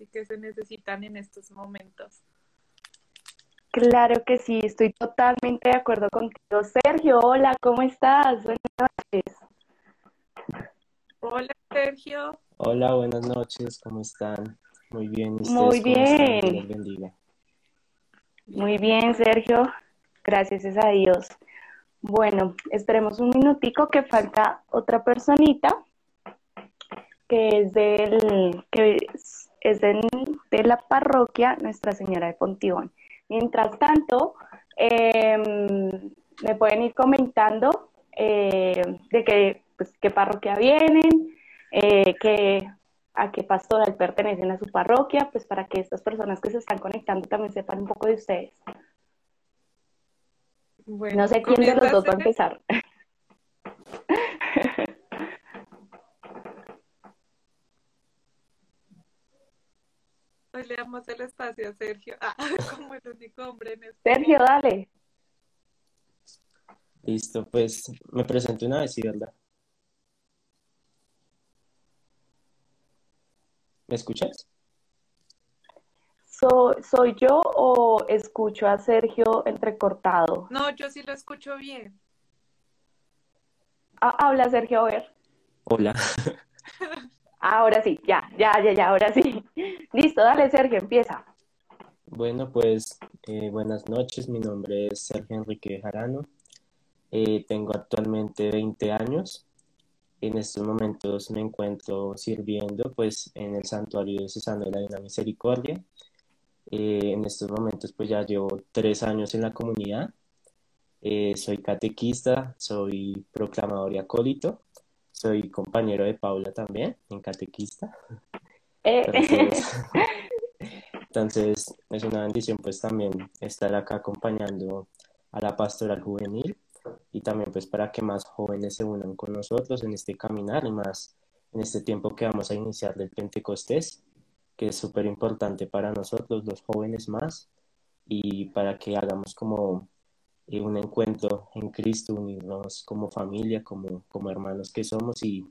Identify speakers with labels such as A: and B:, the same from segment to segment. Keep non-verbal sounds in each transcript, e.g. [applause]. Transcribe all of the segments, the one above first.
A: y que se necesitan en estos momentos.
B: Claro que sí, estoy totalmente de acuerdo contigo. Sergio, hola, ¿cómo estás? Buenas noches.
A: Hola, Sergio.
C: Hola, buenas noches, ¿cómo están? Muy bien,
B: Muy bien. Muy bien, Sergio. Gracias a Dios. Bueno, esperemos un minutico que falta otra personita que es del que es, de, la parroquia Nuestra Señora de Pontibón. Mientras tanto, em, me pueden ir comentando eh, de qué, pues, qué parroquia vienen, eh, qué, a qué pastoral pertenecen a su parroquia, pues para que estas personas que se están conectando también sepan un poco de ustedes. no sé quién de los dos va a empezar. [laughs]
A: Hoy le damos el espacio a Sergio, ah, [laughs] como el único hombre en este
B: Sergio, dale.
C: Listo, pues me presento una vez, ¿sí, verdad? ¿Me escuchas?
B: ¿Soy yo o escucho a Sergio entrecortado?
A: No, yo sí lo escucho bien.
B: Ah, habla Sergio, a ver.
C: Hola. [laughs]
B: Ahora sí, ya, ya, ya, ya, ahora sí. [laughs] Listo, dale Sergio, empieza.
C: Bueno, pues eh, buenas noches, mi nombre es Sergio Enrique Jarano, eh, tengo actualmente 20 años, en estos momentos me encuentro sirviendo pues en el santuario de Cesano de la Divina Misericordia, eh, en estos momentos pues ya llevo tres años en la comunidad, soy catequista, soy proclamador y acólito, soy compañero de Paula también, en catequista. Eh. [laughs] Entonces, es una bendición pues también estar acá acompañando a la pastoral juvenil y también pues para que más jóvenes se unan con nosotros en este caminar y más en este tiempo que vamos a iniciar del Pentecostés, que es súper importante para nosotros, los jóvenes más, y para que hagamos como un encuentro en Cristo, unirnos como familia, como, como hermanos que somos y,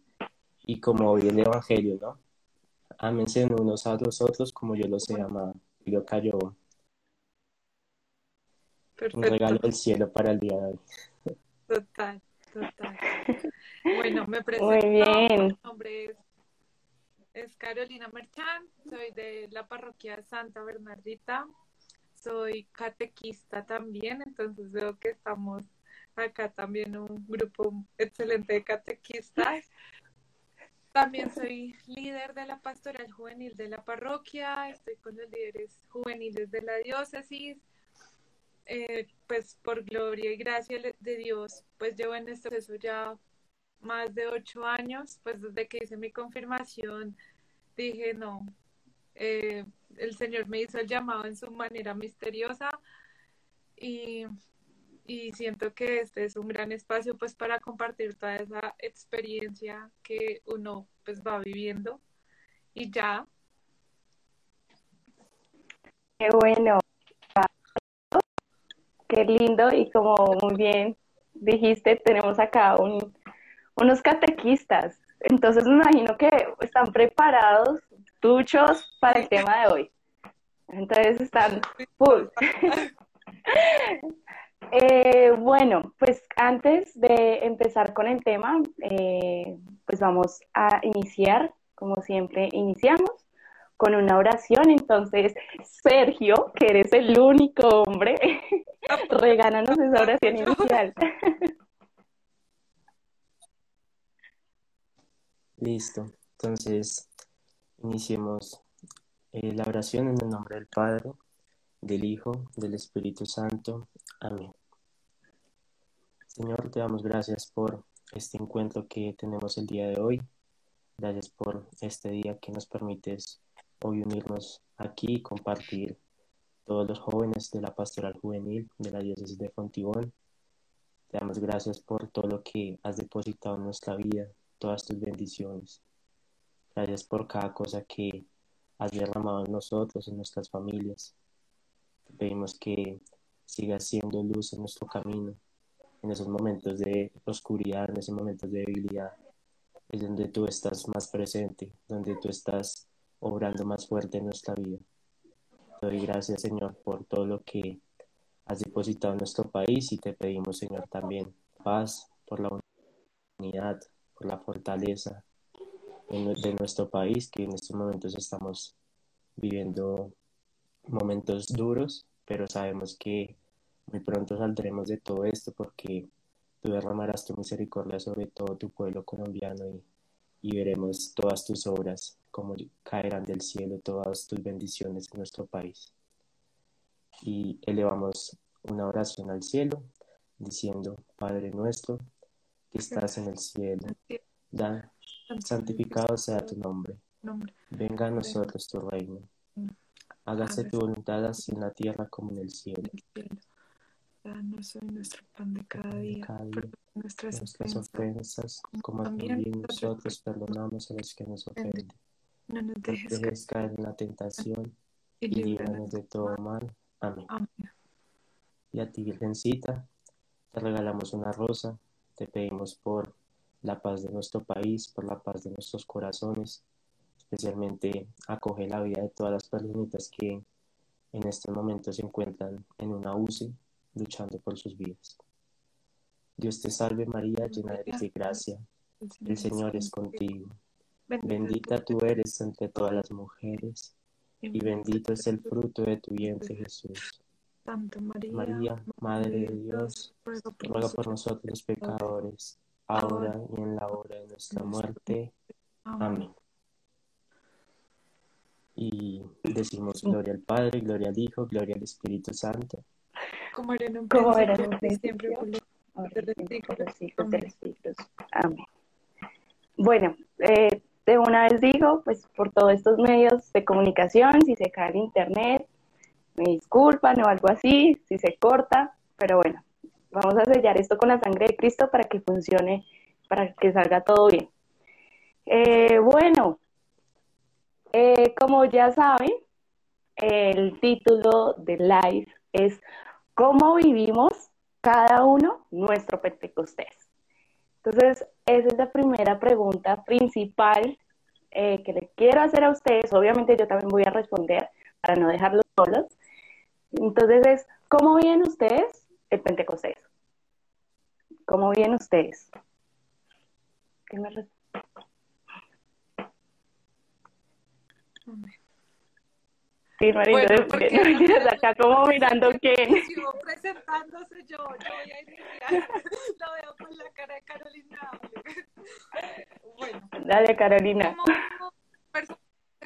C: y como hoy el Evangelio, ¿no? Ámense unos a los otros como yo los he amado. Y lo cayó un regalo del cielo para el día de hoy.
A: Total, total. Bueno, me presento. Muy bien. Mi nombre es, es Carolina Merchán, soy de la parroquia Santa Bernardita soy catequista también, entonces veo que estamos acá también un grupo excelente de catequistas. También soy líder de la pastoral juvenil de la parroquia, estoy con los líderes juveniles de la diócesis. Eh, pues por gloria y gracia de Dios, pues llevo en este proceso ya más de ocho años, pues desde que hice mi confirmación dije, no, eh, el Señor me hizo el llamado en su manera misteriosa y, siento que este es un gran espacio pues para compartir toda esa experiencia que uno pues va viviendo y ya.
B: Qué bueno, qué lindo y como muy bien dijiste, tenemos acá unos catequistas. Entonces me imagino que están preparados duchos para el tema de hoy. Entonces están full. [laughs] Eh, bueno, pues antes de empezar con el tema, eh, pues vamos a iniciar, como siempre iniciamos, con una oración. Entonces, Sergio, que eres el único hombre, [laughs] regálanos esa oración inicial. [laughs]
C: Listo. Entonces, Iniciemos eh, la oración en el nombre del Padre, del Hijo, del Espíritu Santo. Amén. Señor, te damos gracias por este encuentro que tenemos el día de hoy. Gracias por este día que nos permites hoy unirnos aquí y compartir todos los jóvenes de la pastoral juvenil de la diócesis de Fontibón. Te damos gracias por todo lo que has depositado en nuestra vida, todas tus bendiciones. Gracias por cada cosa que has derramado en nosotros, en nuestras familias. Te pedimos que sigas siendo luz en nuestro camino, en esos momentos de oscuridad, en esos momentos de debilidad. Es donde tú estás más presente, donde tú estás obrando más fuerte en nuestra vida. Te doy gracias, Señor, por todo lo que has depositado en nuestro país y te pedimos, Señor, también paz por la unidad, por la fortaleza de nuestro país, que en estos momentos estamos viviendo momentos duros, pero sabemos que muy pronto saldremos de todo esto porque tú derramarás tu misericordia sobre todo tu pueblo colombiano y, y veremos todas tus obras, como caerán del cielo todas tus bendiciones en nuestro país. Y elevamos una oración al cielo diciendo, Padre nuestro, que estás en el cielo, da, santificado sea tu nombre, venga a nosotros tu reino, hágase tu voluntad así en la tierra como en el cielo.
A: Danos hoy nuestro pan de cada día,
C: nuestras, nuestras ofensas, como también nosotros perdonamos a los que nos ofenden. No nos dejes, caer en la tentación y líbranos de todo mal. Amén. Y a ti, Virgencita, te regalamos una rosa, te pedimos por la paz de nuestro país, por la paz de nuestros corazones, especialmente acoge la vida de todas las personitas que en este momento se encuentran en una UCI luchando por sus vidas. Dios te salve María, llena eres de gracia, el Señor es contigo. Bendita tú eres entre todas las mujeres, y bendito es el fruto de tu vientre Jesús.
A: Santa María,
C: María Madre de Dios, ruega por nosotros los pecadores, ahora y en la hora de nuestra muerte. Amén. Y decimos gloria al Padre, gloria al Hijo, gloria al Espíritu Santo
A: como era en un
B: como
A: era
B: siempre, por los siglos de los siglos. Amén. Bueno, eh, de una vez digo, pues por todos estos medios de comunicación, si se cae el internet, me disculpan o algo así, si se corta, pero bueno, vamos a sellar esto con la sangre de Cristo para que funcione, para que salga todo bien. Eh, bueno, eh, como ya saben, el título de live es cómo vivimos cada uno nuestro Pentecostés. Entonces, esa es la primera pregunta principal eh, que le quiero hacer a ustedes. Obviamente yo también voy a responder para no dejarlos solos. Entonces es, ¿cómo viven ustedes el Pentecostés? ¿Cómo viven ustedes? ¿Qué me Sí, bueno, porque [laughs] acá como mirando quién. [laughs]
A: Sigo presentándose yo, yo voy a iniciar. [laughs] Lo veo con la cara de Carolina. Bueno.
B: Dale, Carolina.
A: ¿Cómo,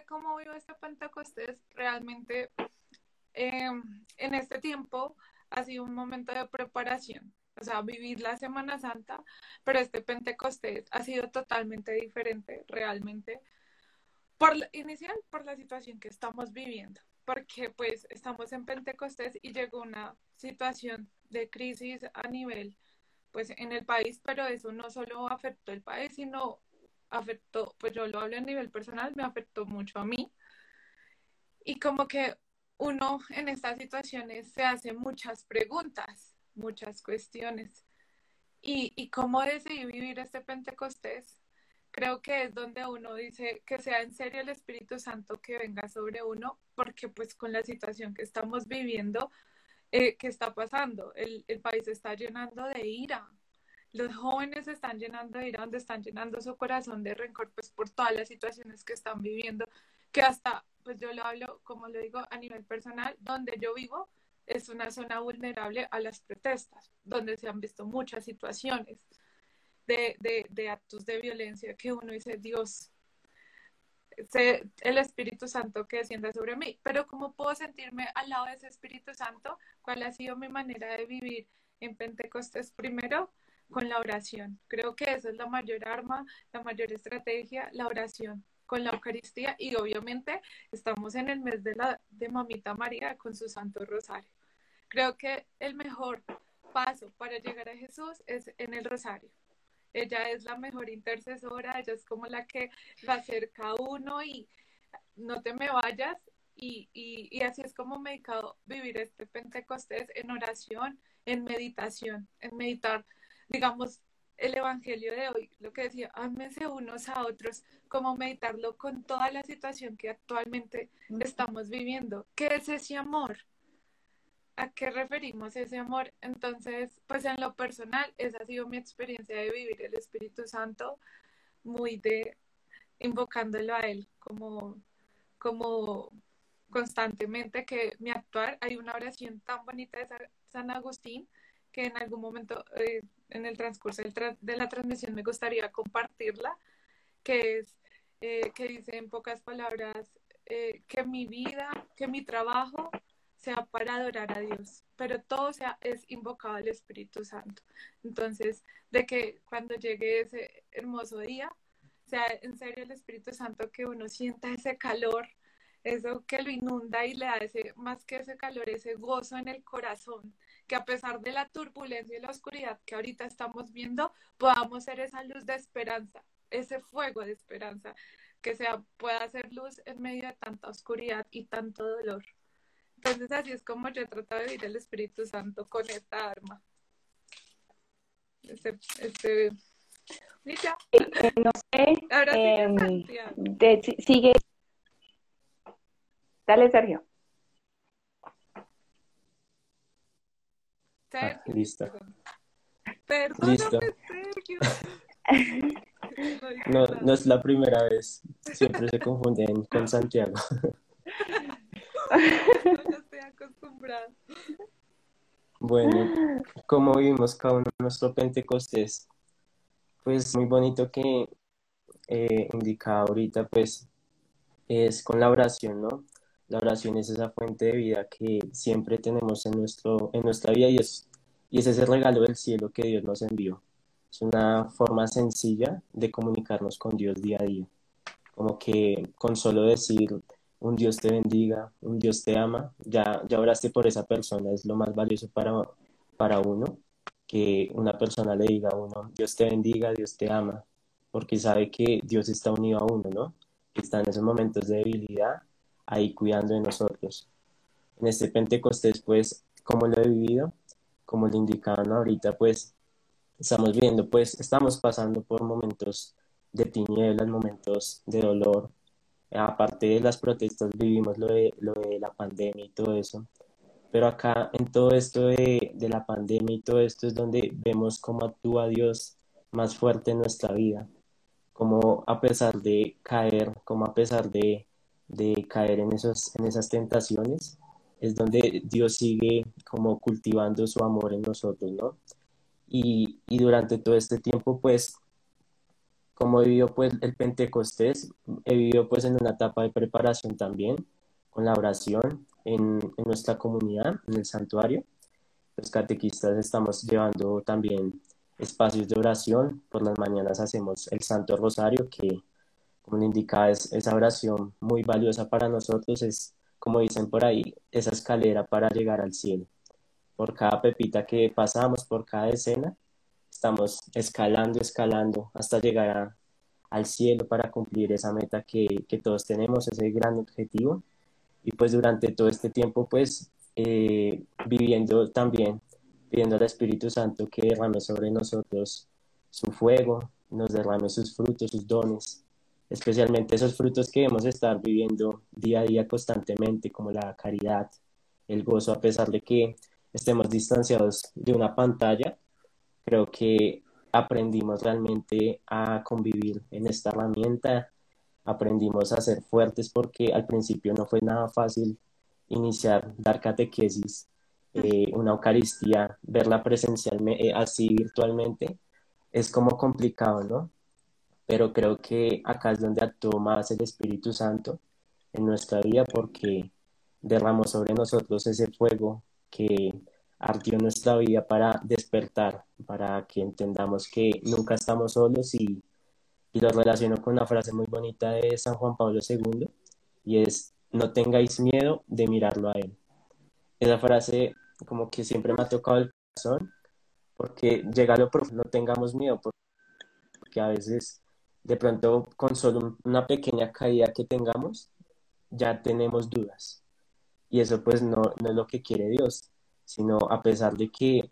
A: cómo vivo este Pentecostés? Realmente eh, en este tiempo ha sido un momento de preparación. O sea, vivir la Semana Santa, pero este Pentecostés ha sido totalmente diferente realmente por inicial por la situación que estamos viviendo, porque pues estamos en Pentecostés y llegó una situación de crisis a nivel pues en el país, pero eso no solo afectó el país, sino afectó, pues yo lo hablo a nivel personal, me afectó mucho a mí. Y como que uno en estas situaciones se hace muchas preguntas, muchas cuestiones. Y, y cómo decidí vivir este Pentecostés, creo que es donde uno dice que sea en serio el Espíritu Santo que venga sobre uno, porque pues con la situación que estamos viviendo, eh, ¿qué está pasando? El, el país está llenando de ira. Los jóvenes están llenando de ira, donde están llenando su corazón de rencor, pues por todas las situaciones que están viviendo, que hasta, pues yo lo hablo, como lo digo, a nivel personal, donde yo vivo es una zona vulnerable a las protestas, donde se han visto muchas situaciones de, actos de violencia que uno dice, Dios, el Espíritu Santo que descienda sobre mí, pero ¿cómo puedo sentirme al lado de ese Espíritu Santo? ¿Cuál ha sido mi manera de vivir en Pentecostés? Primero, con la oración. Creo que esa es la mayor arma, la mayor estrategia, la oración con la Eucaristía y obviamente estamos en el mes de la de Mamita María con su Santo Rosario. Creo que el mejor paso para llegar a Jesús es en el Rosario ella es la mejor intercesora, ella es como la que va acerca a uno y no te me vayas. Y, y, así es como me he dedicado vivir este Pentecostés en oración, en meditación, en meditar, digamos, el Evangelio de hoy, lo que decía, ámense unos a otros, como meditarlo con toda la situación que actualmente estamos viviendo. ¿Qué es ese amor? ¿A qué referimos ese amor? Entonces, pues en lo personal, esa ha sido mi experiencia de vivir el Espíritu Santo, muy de invocándolo a Él como, como constantemente que mi actuar, hay una oración tan bonita de San Agustín en algún momento eh, en el transcurso de la transmisión me gustaría compartirla, que es, eh, que dice en pocas palabras, eh, que mi vida, que mi trabajo sea para adorar a Dios, pero todo sea, es invocado al Espíritu Santo. Entonces, de que cuando llegue ese hermoso día, sea en serio el Espíritu Santo que uno sienta ese calor, eso que lo inunda y le da ese, más que ese calor, ese gozo en el corazón, que a pesar de la turbulencia y la oscuridad que ahorita estamos viendo, podamos ser esa luz de esperanza, ese fuego de esperanza, que sea, pueda ser luz en medio de tanta oscuridad y tanto dolor. Entonces así es como yo he tratado de vivir el Espíritu Santo con esta arma. Este, este,
B: eh, no sé. Ahora eh, sigue. Dale, Sergio.
C: Ah, listo.
A: Perdóname, Sergio. [laughs]
C: No, no es la primera vez. Siempre se confunden con Santiago. [laughs] [laughs]
A: No estoy acostumbrada.
C: Bueno, como vimos cada uno nuestro Pentecostés, pues muy bonito que eh, indica ahorita, pues es con la oración, ¿no? La oración es esa fuente de vida que siempre tenemos en, nuestro, en nuestra vida y es, y es ese regalo del cielo que Dios nos envió. Es una forma sencilla de comunicarnos con Dios día a día. Como que con solo decir un Dios te bendiga, un Dios te ama, ya, ya oraste por esa persona, es lo más valioso para, para uno, que una persona le diga a uno, Dios te bendiga, Dios te ama, porque sabe que Dios está unido a uno, ¿no? Está en esos momentos de debilidad ahí cuidando de nosotros. En este Pentecostés, pues, como lo he vivido, como le indicaban ahorita, pues, estamos viendo, pues, estamos pasando por momentos de tinieblas, momentos de dolor. Aparte de las protestas, vivimos lo de, lo de la pandemia y todo eso. Pero acá, en todo esto de, de la pandemia y todo esto, es donde vemos cómo actúa Dios más fuerte en nuestra vida. Como a pesar de caer, como a pesar de de caer en, esos, en esas tentaciones, es donde Dios sigue como cultivando su amor en nosotros, ¿no? Y, y durante todo este tiempo, pues, como he vivido pues el Pentecostés, he vivido pues en una etapa de preparación también, con la oración en, en nuestra comunidad, en el santuario. Los catequistas estamos llevando también espacios de oración, por las mañanas hacemos el Santo Rosario, que como indica, es, esa oración muy valiosa para nosotros, es, como dicen por ahí, esa escalera para llegar al cielo. Por cada pepita que pasamos, por cada escena, estamos escalando, escalando hasta llegar al cielo para cumplir esa meta que, que, todos tenemos, ese gran objetivo. Y pues durante todo este tiempo, pues eh, viviendo también, pidiendo al Espíritu Santo que derrame sobre nosotros su fuego, nos derrame sus frutos, sus dones, especialmente esos frutos que debemos estar viviendo día a día constantemente, como la caridad, el gozo, a pesar de que estemos distanciados de una pantalla, creo que aprendimos realmente a convivir en esta herramienta, aprendimos a ser fuertes porque al principio no fue nada fácil iniciar, dar catequesis, eh, una Eucaristía, verla presencialmente, eh, así virtualmente, es como complicado, ¿no? Pero creo que acá es donde actuó más el Espíritu Santo en nuestra vida porque derramó sobre nosotros ese fuego que ardió nuestra vida para despertar, para que entendamos que nunca estamos solos y, y lo relaciono con una frase muy bonita de San Juan Pablo II y es no tengáis miedo de mirarlo a él. Esa frase como que siempre me ha tocado el corazón porque llega lo profundo, no tengamos miedo porque a veces de pronto con solo una pequeña caída que tengamos, ya tenemos dudas. Y eso pues no, no es lo que quiere Dios, sino a pesar de que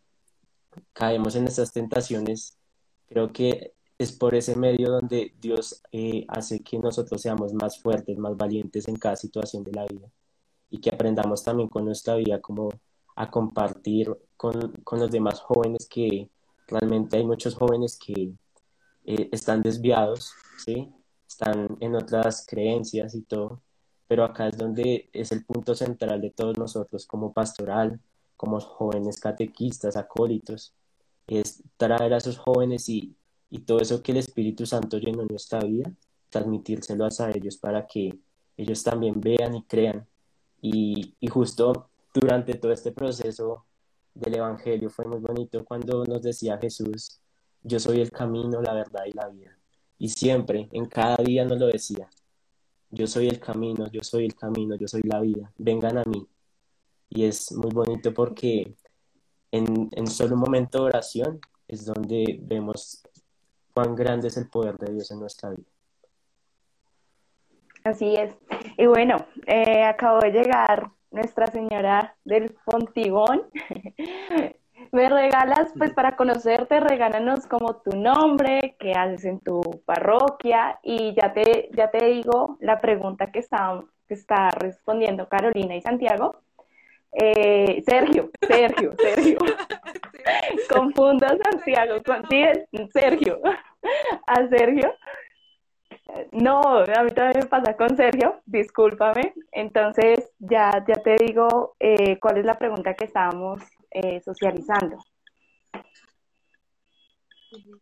C: caemos en esas tentaciones, Creo que es por ese medio donde Dios eh, hace que nosotros seamos más fuertes, más valientes en cada situación de la vida y que aprendamos también con nuestra vida como a compartir con, con los demás jóvenes que realmente hay muchos jóvenes que eh, están desviados, ¿sí? están en otras creencias y todo, pero acá es donde es el punto central de todos nosotros como pastoral, como jóvenes catequistas, acólitos, es traer a esos jóvenes y, y todo eso que el Espíritu Santo llenó en nuestra vida, transmitírselo a ellos para que ellos también vean y crean. Y, y justo durante todo este proceso del Evangelio fue muy bonito cuando nos decía Jesús, yo soy el camino, la verdad y la vida. Y siempre, en cada día nos lo decía, yo soy el camino, yo soy el camino, yo soy la vida, vengan a mí. Y es muy bonito porque en, en solo un momento de oración es donde vemos cuán grande es el poder de Dios en nuestra vida.
B: Así es. Y bueno, eh, acabo de llegar Nuestra Señora del Pontigón. [laughs] Me regalas, pues para conocerte, regálanos como tu nombre, qué haces en tu parroquia y ya te, ya te digo la pregunta que está, que está respondiendo Carolina y Santiago. Eh, Sergio, Sergio, [laughs] Sergio. Confundo a Santiago con Sergio. A Sergio. No, a mí también me pasa con Sergio, discúlpame. Entonces, ya, ya te digo eh, cuál es la pregunta que estábamos eh, socializando.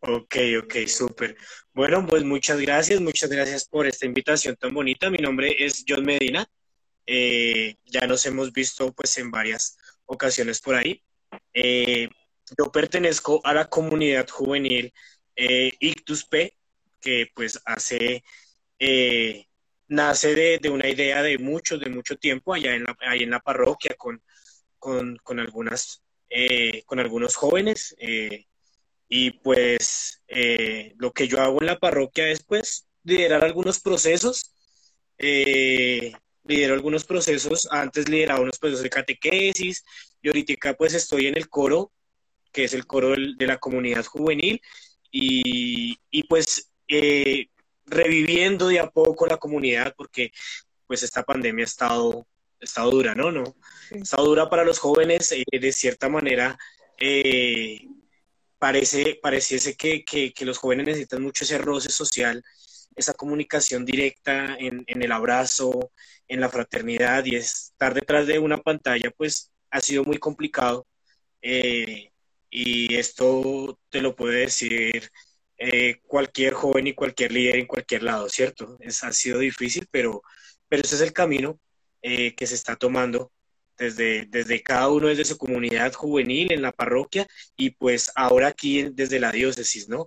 D: Ok, ok, súper. Bueno, pues muchas gracias, muchas gracias por esta invitación tan bonita. Mi nombre es John Medina. Eh, ya nos hemos visto pues en varias ocasiones por ahí. yo pertenezco a la comunidad juvenil Ictus P, que pues hace, eh, nace de, una idea de mucho, de mucho tiempo allá en en la parroquia con, con, algunas, eh, con algunos jóvenes. Eh, y pues lo que yo hago en la parroquia es pues liderar algunos procesos. lidero algunos procesos, antes lideraba unos procesos de catequesis y ahorita pues estoy en el coro, que es el coro de la comunidad juvenil, y, y, pues eh, reviviendo de a poco la comunidad, porque pues esta pandemia ha estado, estado dura, ¿no? ¿no? Ha estado dura para los jóvenes, eh, de cierta manera, eh, parece, pareciese que, que, los jóvenes necesitan mucho ese roce social, esa comunicación directa en, en el abrazo, en la fraternidad, y estar detrás de una pantalla, pues ha sido muy complicado. y esto te lo puede decir eh, cualquier joven y cualquier líder en cualquier lado, ¿cierto? Es, ha sido difícil, pero, pero ese es el camino eh, que se está tomando desde, desde cada uno, desde su comunidad juvenil en la parroquia y pues ahora aquí desde la diócesis, ¿no?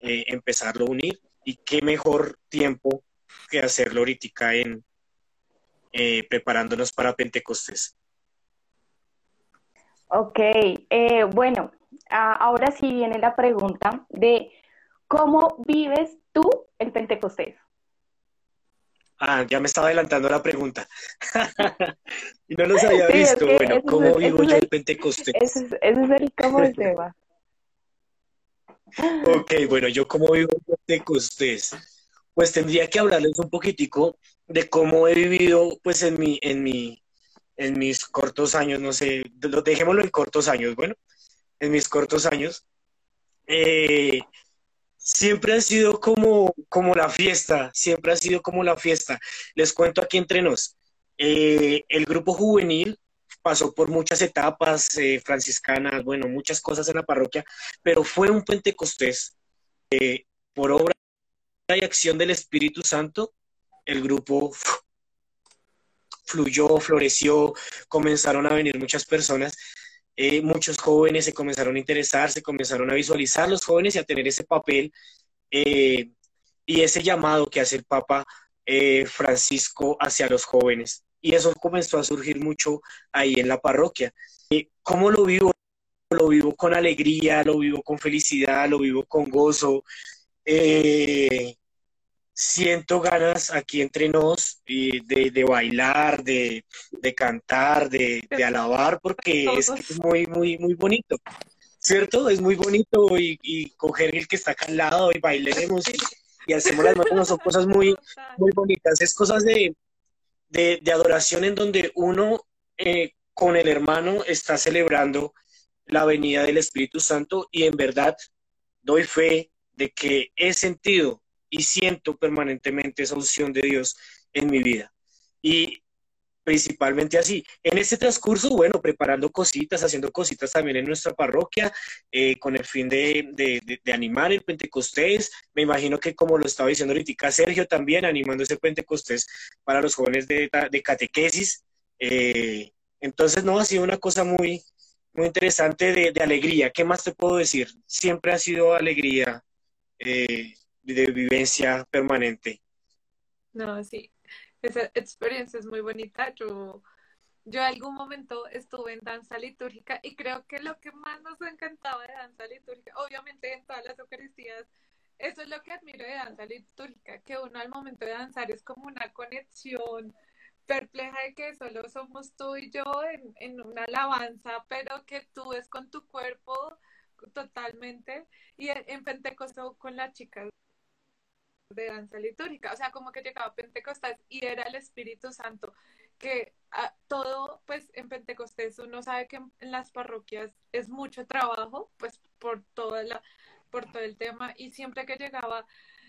D: Eh, empezarlo a unir y qué mejor tiempo que hacerlo ahorita en preparándonos para Pentecostés.
B: Ok, bueno, ahora sí viene la pregunta de ¿Cómo vives tú el Pentecostés?
D: Ah, ya me estaba adelantando la pregunta. [laughs] y no los había visto. bueno, ¿cómo vivo yo el, Pentecostés?
B: Ese es, el cómo el tema.
D: ok, bueno, yo cómo vivo el Pentecostés. Pues tendría que hablarles un poquitico de cómo he vivido, pues en mi, en mi, en mis cortos años, no sé, dejémoslo en cortos años, bueno, en mis cortos años. Eh, siempre ha sido como, como la fiesta, siempre ha sido como la fiesta. Les cuento aquí entre nos. Eh, el grupo juvenil pasó por muchas etapas eh, franciscanas, bueno, muchas cosas en la parroquia, pero fue un Pentecostés. Eh, por obra y acción del Espíritu Santo, el grupo fluyó, floreció, comenzaron a venir muchas personas eh, muchos jóvenes se comenzaron a interesar, se comenzaron a visualizar los jóvenes y a tener ese papel eh, y ese llamado que hace el Papa eh, Francisco hacia los jóvenes. Y eso comenzó a surgir mucho ahí en la parroquia. ¿Cómo lo vivo? Lo vivo con alegría, lo vivo con felicidad, lo vivo con gozo siento ganas aquí entre nos de, de bailar, de, de cantar, de, de, alabar, porque es, muy, muy, muy bonito. ¿cierto? Es muy bonito y, coger el que está acá al lado y bailaremos y, hacemos las manos, son cosas muy, muy bonitas, es cosas de, de, adoración en donde uno eh, con el hermano está celebrando la venida del Espíritu Santo y en verdad doy fe de que he sentido y siento permanentemente esa unción de Dios en mi vida. Y principalmente así. En este transcurso, bueno, preparando cositas, haciendo cositas también en nuestra parroquia, eh, con el fin de, animar el Pentecostés. Me imagino que como lo estaba diciendo ahorita Sergio también, animando ese Pentecostés para los jóvenes de, catequesis. Eh, entonces, no, ha sido una cosa muy, muy interesante de, alegría. ¿Qué más te puedo decir? Siempre ha sido alegría eh, de vivencia permanente.
A: No, sí, esa experiencia es muy bonita. Yo, yo algún momento estuve en danza litúrgica y creo que lo que más nos encantaba de danza litúrgica, obviamente en todas las Eucaristías, eso es lo que admiro de danza litúrgica, que uno al momento de danzar es como una conexión perpleja de que solo somos tú y yo en, en una alabanza, pero que tú es con tu cuerpo totalmente. Y en Pentecostés con las chicas de danza litúrgica, o sea, como que llegaba Pentecostés y era el Espíritu Santo, que a, todo, pues en Pentecostés uno sabe que en, las parroquias es mucho trabajo, pues por toda la, por todo el tema, y siempre que llegaba,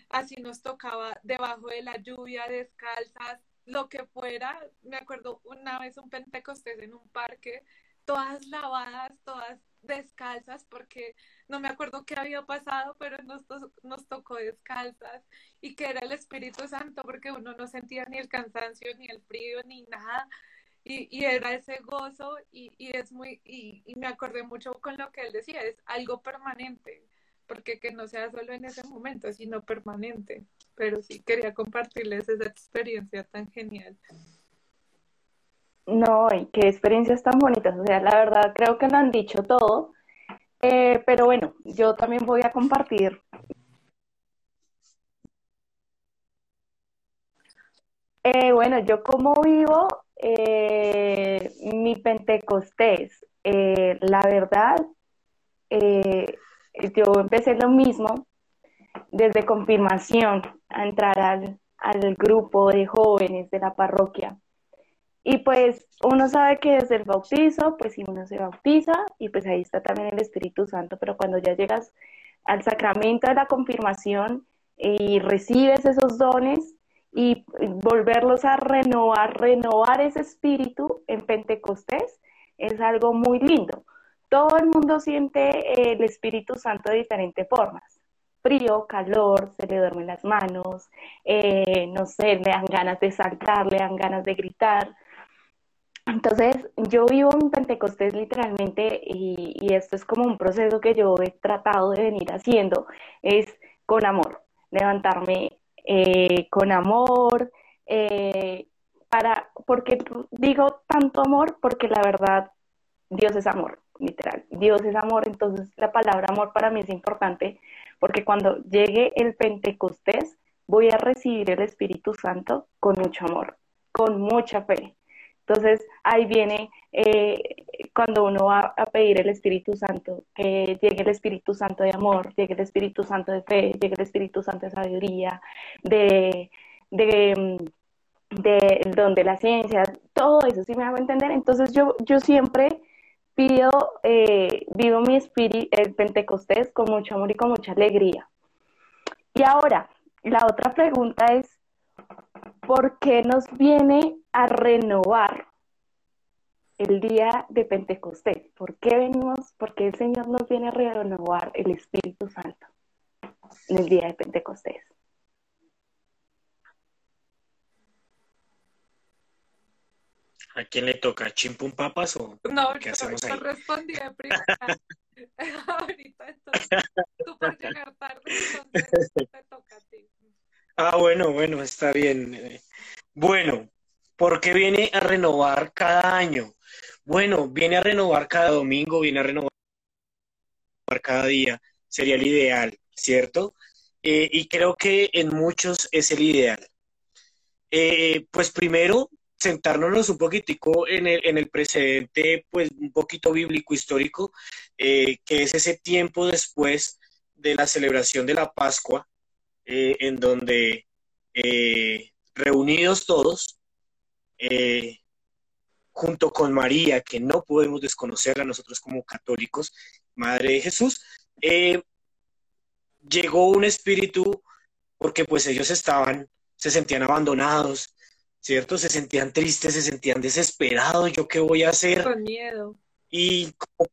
A: así nos tocaba debajo de la lluvia, descalzas, lo que fuera, me acuerdo una vez un Pentecostés en un parque, todas lavadas, todas descalzas, porque no me acuerdo qué había pasado, pero nos, nos tocó descalzas y que era el Espíritu Santo, porque uno no sentía ni el cansancio, ni el frío, ni nada. Y, y era ese gozo y, y es muy, y, y, me acordé mucho con lo que él decía, es algo permanente, porque que no sea solo en ese momento, sino permanente. Pero sí, quería compartirles esa experiencia tan genial.
B: No, y qué experiencias tan bonitas. O sea, la verdad creo que lo han dicho todo. Eh, pero bueno, yo también voy a compartir. Eh, bueno, yo como vivo eh, mi Pentecostés, la verdad, yo empecé lo mismo desde confirmación a entrar al, al grupo de jóvenes de la parroquia. Y pues uno sabe que desde el bautizo, pues si uno se bautiza y pues ahí está también el Espíritu Santo, pero cuando ya llegas al sacramento de la confirmación y recibes esos dones y volverlos a renovar, renovar ese espíritu en Pentecostés es algo muy lindo. Todo el mundo siente el Espíritu Santo de diferentes formas. Frío, calor, se le duermen las manos, eh, no sé, le dan ganas de saltar, le dan ganas de gritar, entonces, yo vivo en Pentecostés literalmente y, esto es como un proceso que yo he tratado de venir haciendo, es con amor, levantarme eh, con amor, eh, para, porque digo tanto amor, porque la verdad, Dios es amor, literal, Dios es amor, entonces la palabra amor para mí es importante, porque cuando llegue el Pentecostés, voy a recibir el Espíritu Santo con mucho amor, con mucha fe entonces ahí viene eh, cuando uno va a pedir el Espíritu Santo, que llegue el Espíritu Santo de amor, llegue el Espíritu Santo de fe, llegue el Espíritu Santo de sabiduría, de, de, de don de la ciencia, todo eso, si me hago entender? Entonces yo, yo siempre pido, eh, vivo mi espíritu, el Pentecostés con mucho amor y con mucha alegría. Y ahora, la otra pregunta es, ¿por qué nos viene a renovar el día de Pentecostés. ¿Por qué venimos? Porque el Señor nos viene a renovar el Espíritu Santo en el día de Pentecostés.
D: ¿A quién le toca? ¿Chimpum papas o
A: no, qué hacemos ahí? No respondí de primera. [laughs] [laughs] Ahorita entonces, tú por llegar tarde, entonces [laughs] te toca a ti.
D: Ah, bueno, bueno, está bien. Bueno, ¿Por qué viene a renovar cada año? Bueno, viene a renovar cada domingo, viene a renovar cada día. Sería el ideal, ¿cierto? Eh, y creo que en muchos es el ideal. Eh, pues primero, sentárnoslos un poquitico en el, en el precedente, pues un poquito bíblico histórico, eh, que es ese tiempo después de la celebración de la Pascua, eh, en donde eh, reunidos todos, junto con María, que no podemos desconocerla nosotros como católicos, Madre de Jesús, llegó un espíritu porque pues ellos estaban, se sentían abandonados, ¿cierto? Se sentían tristes, se sentían desesperados, ¿yo qué voy a hacer?
A: Con miedo.
D: Y como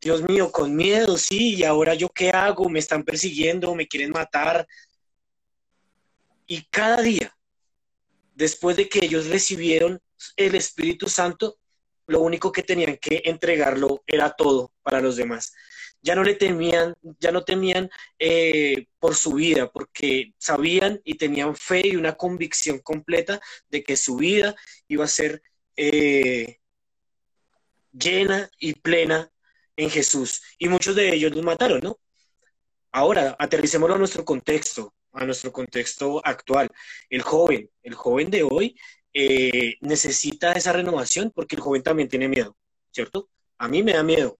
D: Dios mío, con miedo, sí, y ahora yo qué hago, me están persiguiendo, me quieren matar. Y cada día, después de que ellos recibieron el Espíritu Santo, lo único que tenían que entregarlo era todo para los demás. Ya no le temían, ya no temían eh, por su vida, porque sabían y tenían fe y una convicción completa de que su vida iba a ser eh, llena y plena en Jesús. Y muchos de ellos los mataron, ¿no? Ahora, aterricémoslo a nuestro contexto, a nuestro contexto actual. El joven, el joven de hoy eh, necesita esa renovación porque el joven también tiene miedo, ¿cierto? A mí me da miedo,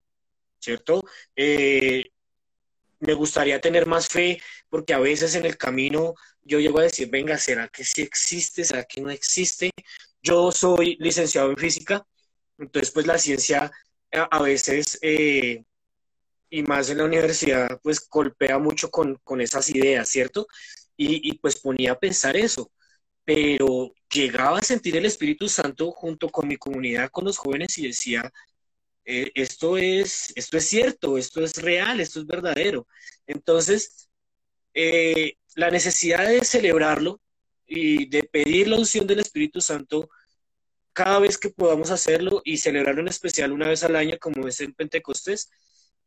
D: ¿cierto? Eh, me gustaría tener más fe porque a veces en el camino yo llego a decir, venga, ¿será que sí existe? ¿Será que no existe? Yo soy licenciado en física, entonces pues la ciencia a, veces, eh, y más en la universidad, pues golpea mucho con, esas ideas, ¿cierto? Y, y pues ponía a pensar eso, pero llegaba a sentir el Espíritu Santo junto con mi comunidad, con los jóvenes y decía, eh, esto, es, esto es cierto, esto es real, esto es verdadero. Entonces, eh, la necesidad de celebrarlo y de pedir la unción del Espíritu Santo cada vez que podamos hacerlo y celebrarlo en especial una vez al año, como es el Pentecostés,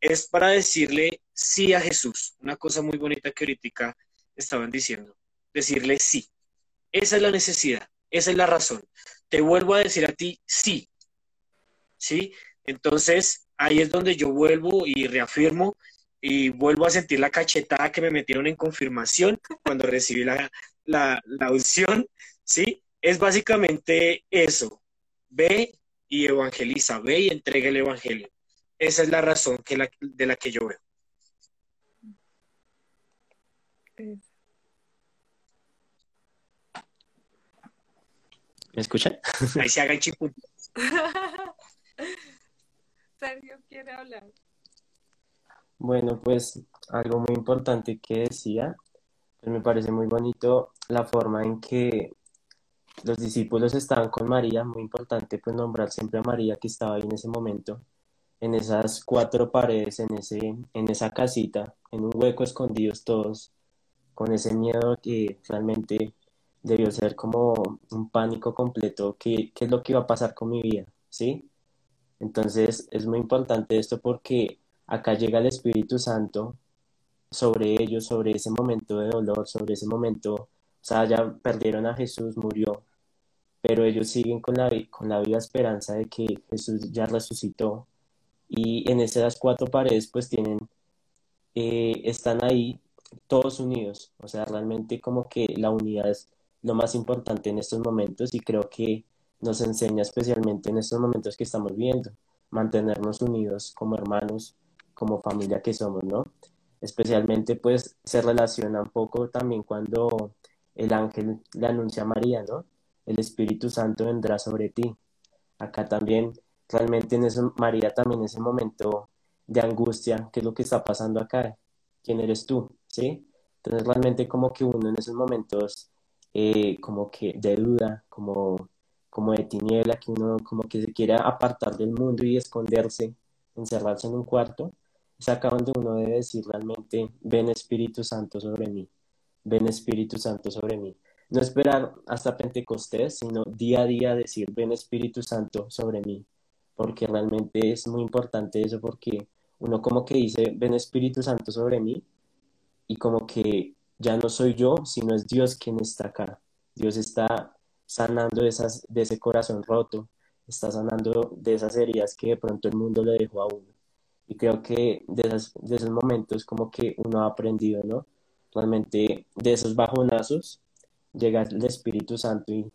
D: es para decirle sí a Jesús. Una cosa muy bonita que ahorita estaban diciendo. Decirle sí. Esa es la necesidad, esa es la razón. Te vuelvo a decir a ti sí. ¿Sí? Entonces, ahí es donde yo vuelvo y reafirmo y vuelvo a sentir la cachetada que me metieron en confirmación cuando recibí la, la, unción, ¿sí? Es básicamente eso. Ve y evangeliza, ve y entrega el evangelio. Esa es la razón que de la que yo veo.
C: ¿Me escuchan?
D: Ahí se haga el [laughs]
A: Sergio quiere hablar.
C: Bueno, pues algo muy importante que decía, pues me parece muy bonito la forma en que los discípulos estaban con María, muy importante pues nombrar siempre a María que estaba ahí en ese momento, en esas cuatro paredes, en, ese, en esa casita, en un hueco escondidos todos, con ese miedo que realmente debió ser como un pánico completo, ¿qué, qué es lo que iba a pasar con mi vida? ¿Sí? Entonces es muy importante esto porque acá llega el Espíritu Santo sobre ellos, sobre ese momento de dolor, sobre ese momento, o sea, ya perdieron a Jesús, murió, pero ellos siguen con la, con la viva esperanza de que Jesús ya resucitó. Y en esas cuatro paredes pues tienen, eh, están ahí todos unidos, o sea, realmente como que la unidad es lo más importante en estos momentos y creo que nos enseña especialmente en estos momentos que estamos viendo, mantenernos unidos como hermanos, como familia que somos, ¿no? Especialmente pues se relaciona un poco también cuando el ángel le anuncia a María, ¿no? El Espíritu Santo vendrá sobre ti. Acá también, realmente en eso, María también en ese momento de angustia, ¿qué es lo que está pasando acá? ¿Quién eres tú? ¿Sí? Entonces realmente como que uno en esos momentos eh, como que de duda, como como de tiniebla, que uno como que se quiera apartar del mundo y esconderse, encerrarse en un cuarto, es acá donde uno debe decir realmente, ven Espíritu Santo sobre mí, ven Espíritu Santo sobre mí. No esperar hasta Pentecostés, sino día a día decir, ven Espíritu Santo sobre mí, porque realmente es muy importante eso, porque uno como que dice, ven Espíritu Santo sobre mí, y como que ya no soy yo, sino es Dios quien está acá. Dios está sanando de, esas, de ese corazón roto, está sanando de esas heridas que de pronto el mundo le dejó a uno. Y creo que de, de esos momentos como que uno ha aprendido, ¿no? Realmente de esos bajonazos llega el Espíritu Santo y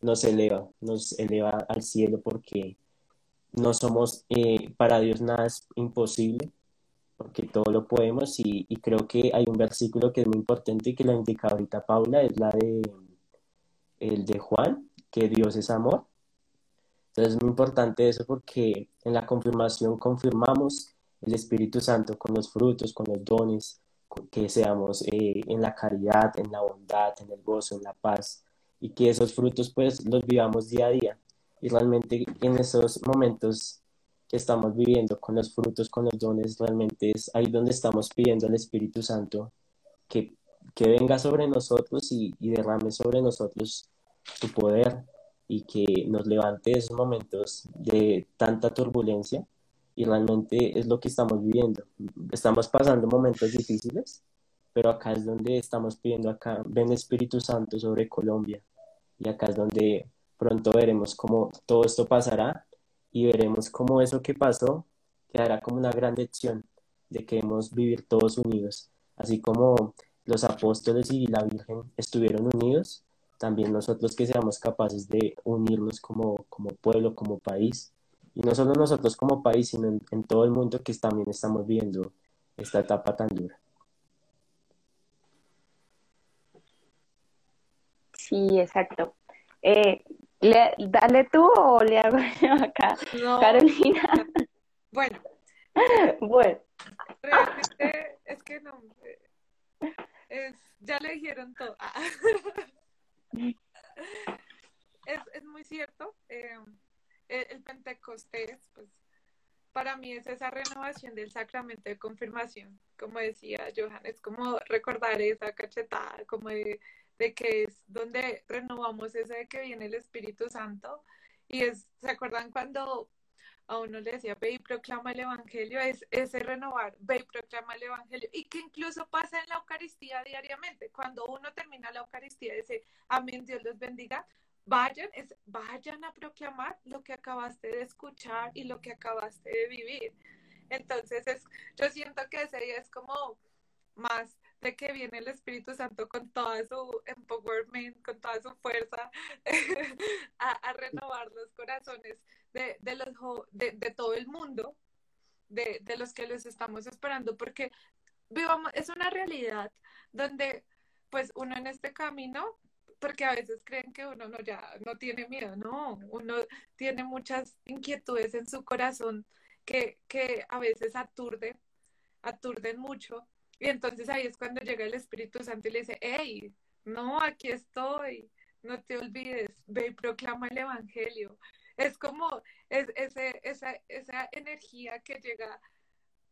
C: nos eleva, nos eleva al cielo porque no somos, eh, para Dios nada es imposible, porque todo lo podemos y, y, creo que hay un versículo que es muy importante que la indica ahorita Paula, es la de el de Juan, que Dios es amor. Entonces es muy importante eso porque en la confirmación confirmamos el Espíritu Santo con los frutos, con los dones, que seamos eh, en la caridad, en la bondad, en el gozo, en la paz, y que esos frutos pues los vivamos día a día. Y realmente en esos momentos que estamos viviendo con los frutos, con los dones, realmente es ahí donde estamos pidiendo al Espíritu Santo que, que venga sobre nosotros y, y derrame sobre nosotros su poder y que nos levante esos momentos de tanta turbulencia y realmente es lo que estamos viviendo. Estamos pasando momentos difíciles, pero acá es donde estamos pidiendo, acá ven Espíritu Santo sobre Colombia y acá es donde pronto veremos cómo todo esto pasará y veremos cómo eso que pasó quedará como una gran lección de que debemos vivir todos unidos, así como los apóstoles y la Virgen estuvieron unidos, también nosotros que seamos capaces de unirnos como, como pueblo, como país y no solo nosotros como país, sino en, todo el mundo que también estamos viendo esta etapa tan dura.
B: Sí, exacto. Eh, ¿Dale tú o le hago yo acá, Carolina? [laughs]
A: Bueno. [laughs]
B: bueno.
A: Realmente es que no. Es, ya le dijeron todo. [laughs] es, es, muy cierto. Eh, el, Pentecostés, pues para mí es esa renovación del sacramento de confirmación, como decía Johan, es como recordar esa cachetada, como de, que es donde renovamos ese de que viene el Espíritu Santo. Y es, ¿se acuerdan cuando a uno le decía, ve y proclama el Evangelio? Es ese renovar, ve y proclama el Evangelio. Y que incluso pasa en la Eucaristía diariamente. Cuando uno termina la Eucaristía, dice, amén, Dios los bendiga vayan, es, vayan a proclamar lo que acabaste de escuchar y lo que acabaste de vivir. Entonces, es, yo siento que ese es como más de que viene el Espíritu Santo con toda su empowerment, con toda su fuerza, [laughs] a, renovar los corazones de, de los, de, todo el mundo, de, de los que los estamos esperando, porque vivamos, es una realidad donde pues uno en este camino porque a veces creen que uno no ya no tiene miedo, no, uno tiene muchas inquietudes en su corazón que, que a veces aturde, aturden mucho. Y entonces ahí es cuando llega el Espíritu Santo y le dice, hey, no, aquí estoy, no te olvides, ve y proclama el Evangelio. Es como es, ese, esa, esa energía que llega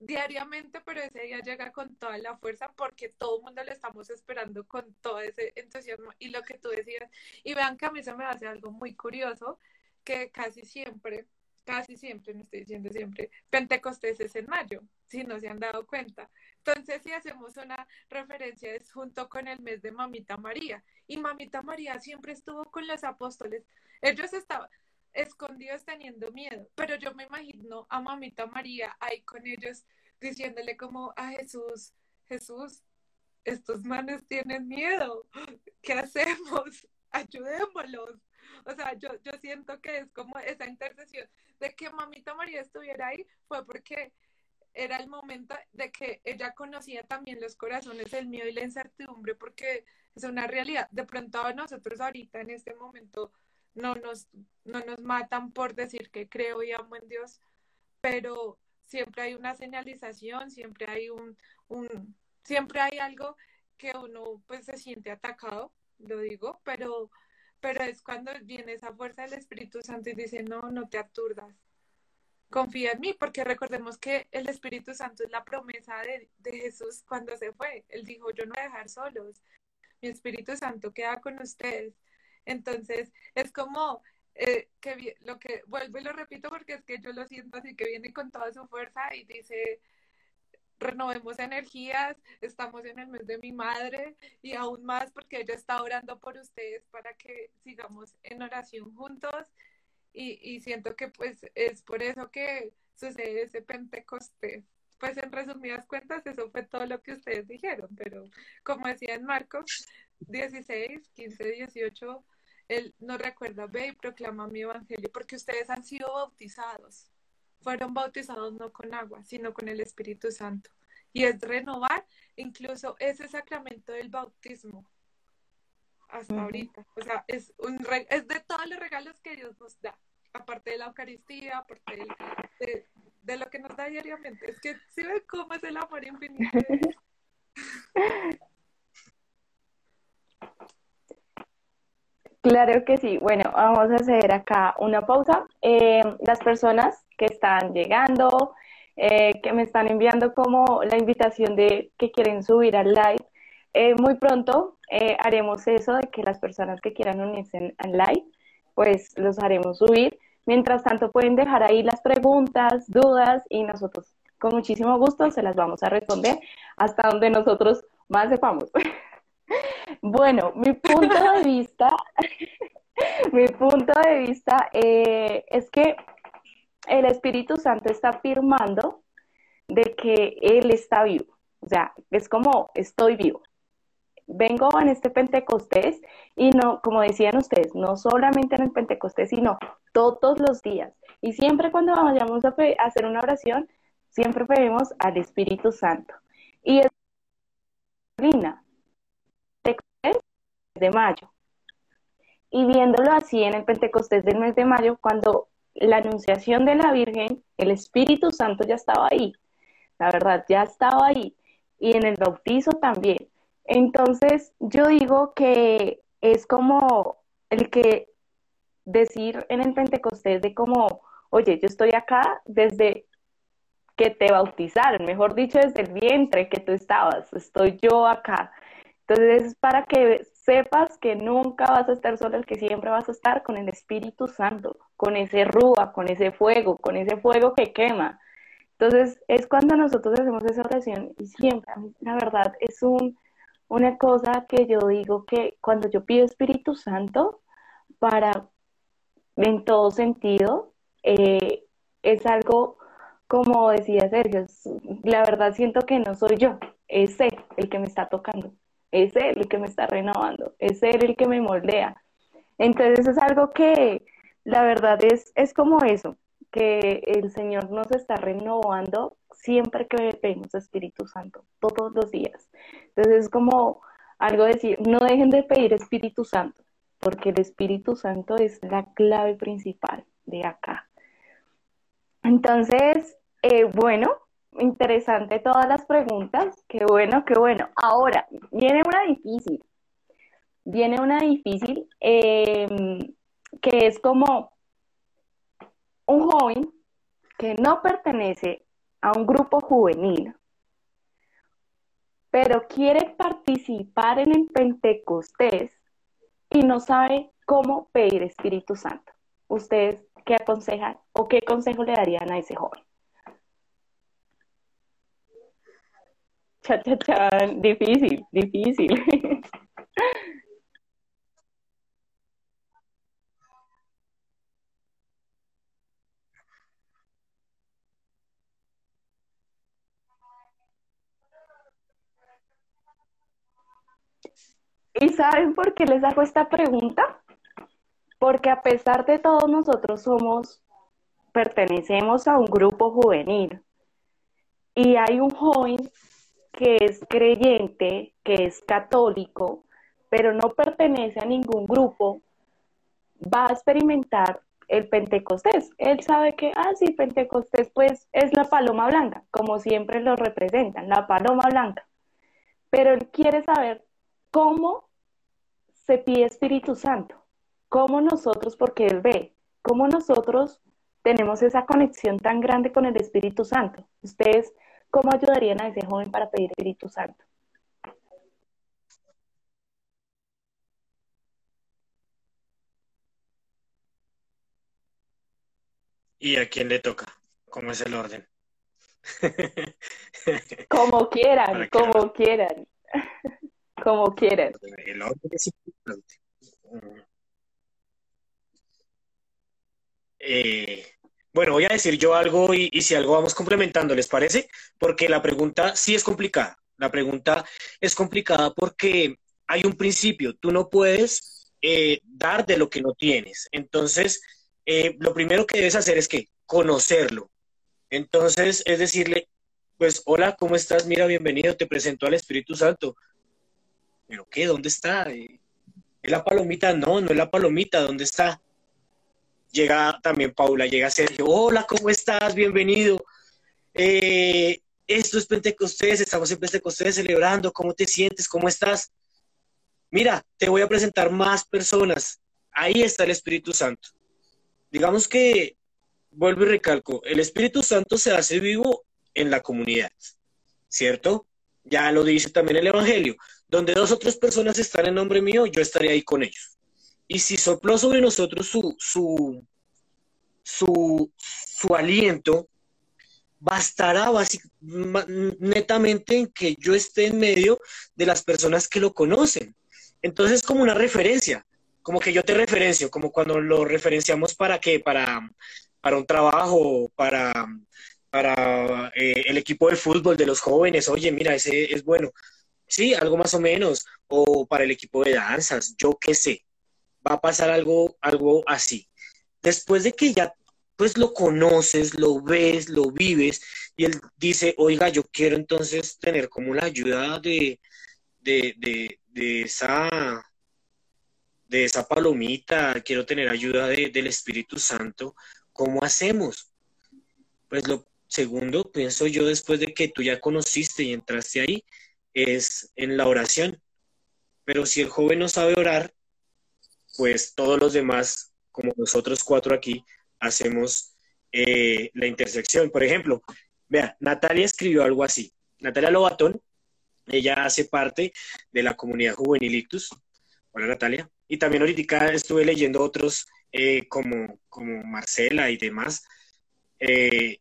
A: diariamente, pero ese día llega con toda la fuerza porque todo el mundo lo estamos esperando con todo ese entusiasmo y lo que tú decías. Y vean que a mí se me hace algo muy curioso, que casi siempre, casi siempre, no estoy diciendo siempre, Pentecostés es en mayo, si no se han dado cuenta. Entonces, si hacemos una referencia, es junto con el mes de Mamita María. Y Mamita María siempre estuvo con los apóstoles. Ellos estaban, escondidos teniendo miedo, pero yo me imagino a mamita María ahí con ellos diciéndole como a Jesús, Jesús, estos manes tienen miedo, ¿qué hacemos? [laughs] Ayudémoslos. O sea, yo, yo siento que es como esa intercesión de que mamita María estuviera ahí fue porque era el momento de que ella conocía también los corazones, el miedo y la incertidumbre, porque es una realidad. De pronto a nosotros ahorita en este momento no nos, no nos matan por decir que creo y amo en Dios, pero siempre hay una señalización, siempre hay un, un siempre hay algo que uno pues se siente atacado, lo digo, pero, pero es cuando viene esa fuerza del Espíritu Santo y dice, no, no te aturdas, confía en mí, porque recordemos que el Espíritu Santo es la promesa de, de Jesús cuando se fue. Él dijo, yo no voy a dejar solos, mi Espíritu Santo queda con ustedes. Entonces, es como eh, que lo que vuelvo y lo repito porque es que yo lo siento así que viene con toda su fuerza y dice renovemos energías, estamos en el mes de mi madre y aún más porque ella está orando por ustedes para que sigamos en oración juntos y, y siento que pues es por eso que sucede ese Pentecostés. Pues en resumidas cuentas eso fue todo lo que ustedes dijeron, pero como decía en Marcos 16, 15, 18, Él nos recuerda, ve y proclama mi evangelio, porque ustedes han sido bautizados. Fueron bautizados no con agua, sino con el Espíritu Santo. Y es renovar incluso ese sacramento del bautismo hasta ahorita. O sea, es, un es de todos los regalos que Dios nos da, aparte de la Eucaristía, aparte de, de, lo que nos da diariamente. Es que si ven cómo es el amor infinito. [laughs]
B: Claro que sí. Bueno, vamos a hacer acá una pausa. Eh, las personas que están llegando, eh, que me están enviando como la invitación de que quieren subir al live, eh, muy pronto haremos eso de que las personas que quieran unirse al live, pues los haremos subir. Mientras tanto, pueden dejar ahí las preguntas, dudas y nosotros con muchísimo gusto se las vamos a responder hasta donde nosotros más sepamos. [laughs] Bueno, mi punto de vista, [laughs] mi punto de vista eh, es que el Espíritu Santo está afirmando de que Él está vivo. O sea, es como estoy vivo. Vengo en este Pentecostés y no, como decían ustedes, no solamente en el Pentecostés, sino todos los días. Y siempre cuando vayamos a, hacer una oración, siempre pedimos al Espíritu Santo. Y es de mayo. Y viéndolo así en el Pentecostés del mes de mayo, cuando la anunciación de la Virgen, el Espíritu Santo ya estaba ahí, la verdad, ya estaba ahí, y en el bautizo también. Entonces, yo digo que es como el que decir en el Pentecostés de como, oye, yo estoy acá desde que te bautizaron, mejor dicho, desde el vientre que tú estabas, estoy yo acá. Entonces, es para que sepas que nunca vas a estar solo, que siempre vas a estar con el Espíritu Santo, con ese rúa, con ese fuego, con ese fuego que quema. Entonces, es cuando nosotros hacemos esa oración y siempre, la verdad, es un, una cosa que yo digo que cuando yo pido Espíritu Santo, para, en todo sentido, eh, es algo como decía Sergio, la verdad siento que no soy yo, es Él el que me está tocando es Él el que me está renovando, es Él el que me moldea. Entonces es algo que la verdad es, es como eso, que el Señor nos está renovando siempre que pedimos Espíritu Santo, todos los días. Entonces es como algo decir, no dejen de pedir Espíritu Santo, porque el Espíritu Santo es la clave principal de acá. Entonces, eh, bueno, interesante todas las preguntas. Qué bueno, qué bueno. Ahora, viene una difícil. Viene una difícil em, que es como un joven que no pertenece a un grupo juvenil, pero quiere participar en el Pentecostés y no sabe cómo pedir Espíritu Santo. ¿Ustedes qué aconsejan o qué consejo le darían a ese joven? Cha, cha, cha, difícil, difícil. ¿Y saben por qué les hago esta pregunta? Porque a pesar de todo nosotros somos, pertenecemos a un grupo juvenil y hay un joven que es creyente, que es católico, pero no pertenece a ningún grupo, va a experimentar el Pentecostés. Él sabe que, ah, sí, Pentecostés pues es la paloma blanca, como siempre lo representan, la paloma blanca. Pero él quiere saber cómo se pide Espíritu Santo, cómo nosotros, porque él ve, cómo nosotros tenemos esa conexión tan grande con el Espíritu Santo. Ustedes ¿Cómo ayudarían a ese joven para pedir Espíritu Santo?
D: ¿Y a quién le toca? ¿Cómo es el orden? [laughs]
B: como quieran, como quieran. [laughs] como quieran. El orden es importante.
D: Eh, bueno, voy a decir yo algo y, si algo vamos complementando, ¿les parece? Porque la pregunta sí es complicada. La pregunta es complicada porque hay un principio. Tú no puedes eh, dar de lo que no tienes. Entonces, eh, lo primero que debes hacer es que conocerlo. Entonces, es decirle, pues, hola, ¿cómo estás? Mira, bienvenido, te presento al Espíritu Santo. ¿Pero qué? ¿Dónde está? ¿Es la palomita? No, no es la palomita, ¿dónde está? Llega también Paula, llega Sergio, hola, ¿cómo estás? Bienvenido. Eh, esto es Pentecostés, estamos en Pentecostés celebrando, ¿cómo te sientes? ¿Cómo estás? Mira, te voy a presentar más personas. Ahí está el Espíritu Santo. Digamos que, vuelvo y recalco, el Espíritu Santo se hace vivo en la comunidad, ¿cierto? Ya lo dice también el Evangelio. Donde dos o tres personas están en nombre mío, yo estaré ahí con ellos. Y si sopló sobre nosotros su, su, su, su aliento, bastará netamente en que yo esté en medio de las personas que lo conocen. Entonces, como una referencia, como que yo te referencio, como cuando lo referenciamos para qué, para, para un trabajo, para, para eh, el equipo de fútbol de los jóvenes, oye, mira, ese es bueno. Sí, algo más o menos, o para el equipo de danzas, yo qué sé, va a pasar algo, algo así. Después de que ya pues lo conoces, lo ves, lo vives, y él dice, oiga, yo quiero entonces tener como la ayuda de, de, esa de esa palomita, quiero tener ayuda del Espíritu Santo, ¿cómo hacemos? Pues lo segundo, pienso yo, después de que tú ya conociste y entraste ahí, es en la oración. Pero si el joven no sabe orar, pues todos los demás, como nosotros cuatro aquí, hacemos eh, la intersección. Por ejemplo, vea, Natalia escribió algo así. Natalia Lobatón, ella hace parte de la comunidad juvenil Ictus. Hola Natalia. Y también ahorita estuve leyendo otros eh, como, como Marcela y demás. Eh,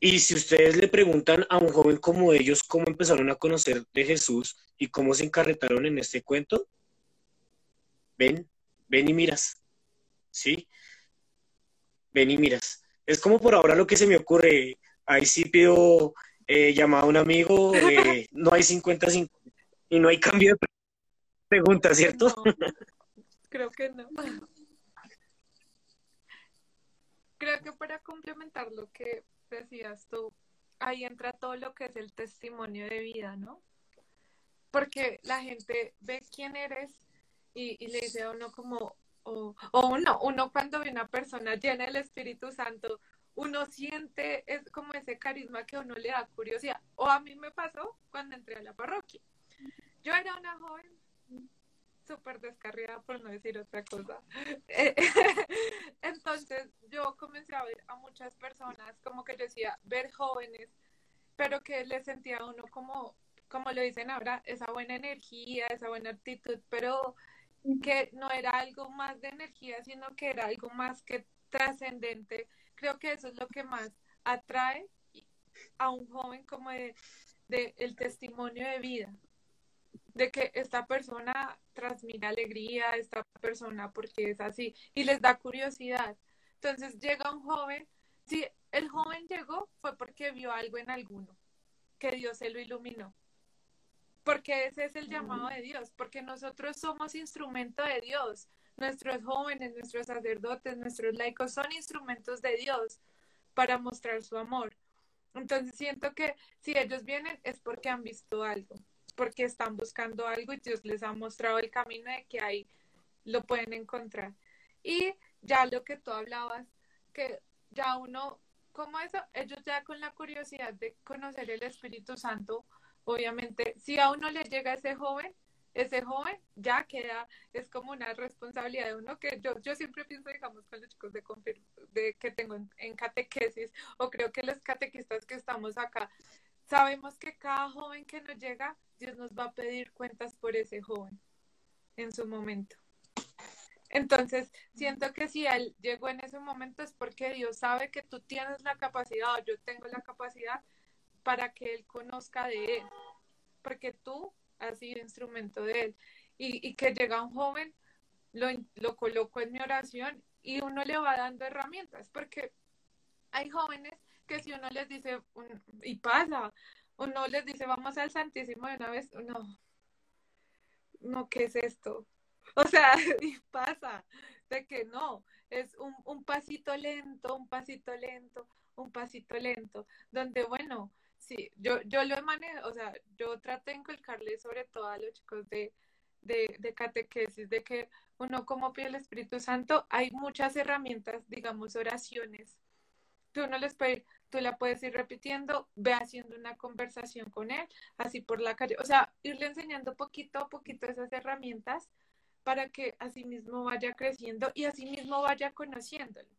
D: y si ustedes le preguntan a un joven como ellos cómo empezaron a conocer de Jesús y cómo se encarretaron en este cuento, ven, ven y miras. ¿Sí? ven y miras. Es como por ahora lo que se me ocurre. Ahí sí pido eh, a un amigo, eh, [laughs] no hay 50-50 y no hay cambio de pregunta, ¿cierto?
A: creo que no. Creo que para complementar lo que decías tú, ahí entra todo lo que es el testimonio de vida, ¿no? Porque la gente ve quién eres y, y le dice a uno como, o, uno, uno cuando ve una persona llena del Espíritu Santo, uno siente es como ese carisma que a uno le da curiosidad. O a mí me pasó cuando entré a la parroquia. Yo era una joven súper descarriada, por no decir otra cosa. [laughs] Entonces yo comencé a ver a muchas personas, como que yo decía, ver jóvenes, pero que le sentía a uno como, como lo dicen ahora, esa buena energía, esa buena actitud, pero que no era algo más de energía, sino que era algo más que trascendente. Creo que eso es lo que más atrae a un joven como de, el testimonio de vida, de que esta persona transmite alegría, esta persona porque es así, y les da curiosidad. Entonces llega un joven, si el joven llegó fue porque vio algo en alguno, que Dios se lo iluminó porque ese es el llamado de Dios, porque nosotros somos instrumento de Dios. Nuestros jóvenes, nuestros sacerdotes, nuestros laicos son instrumentos de Dios para mostrar su amor. Entonces siento que si ellos vienen es porque han visto algo, porque están buscando algo y Dios les ha mostrado el camino de que ahí lo pueden encontrar. Y ya lo que tú hablabas, que ya uno, como eso, ellos ya con la curiosidad de conocer el Espíritu Santo, obviamente, si a uno le llega ese joven, ese joven ya queda, es como una responsabilidad de uno que yo, yo siempre pienso, digamos, con los chicos de, de que tengo en, catequesis, o creo que los catequistas que estamos acá, sabemos que cada joven que nos llega, Dios nos va a pedir cuentas por ese joven en su momento. Entonces, siento que si él llegó en ese momento es porque Dios sabe que tú tienes la capacidad o yo tengo la capacidad para que Él conozca de Él, porque tú has sido instrumento de Él. Y, que llega un joven, lo, lo coloco en mi oración y uno le va dando herramientas, porque hay jóvenes que si uno les dice, y pasa, uno les dice, vamos al Santísimo de una vez, no, no, ¿qué es esto? O sea, [laughs] y pasa de que no, es un, un pasito lento, un pasito lento, un pasito lento, donde bueno, sí, yo, yo lo he manejado, o sea, yo trato de inculcarle sobre todo a los chicos de, de, de catequesis, de que uno como pide el Espíritu Santo, hay muchas herramientas, digamos, oraciones. Tú no les puedes, tú la puedes ir repitiendo, ve haciendo una conversación con él, así por la calle, o sea, irle enseñando poquito a poquito esas herramientas para que así mismo vaya creciendo y así mismo vaya conociéndolo.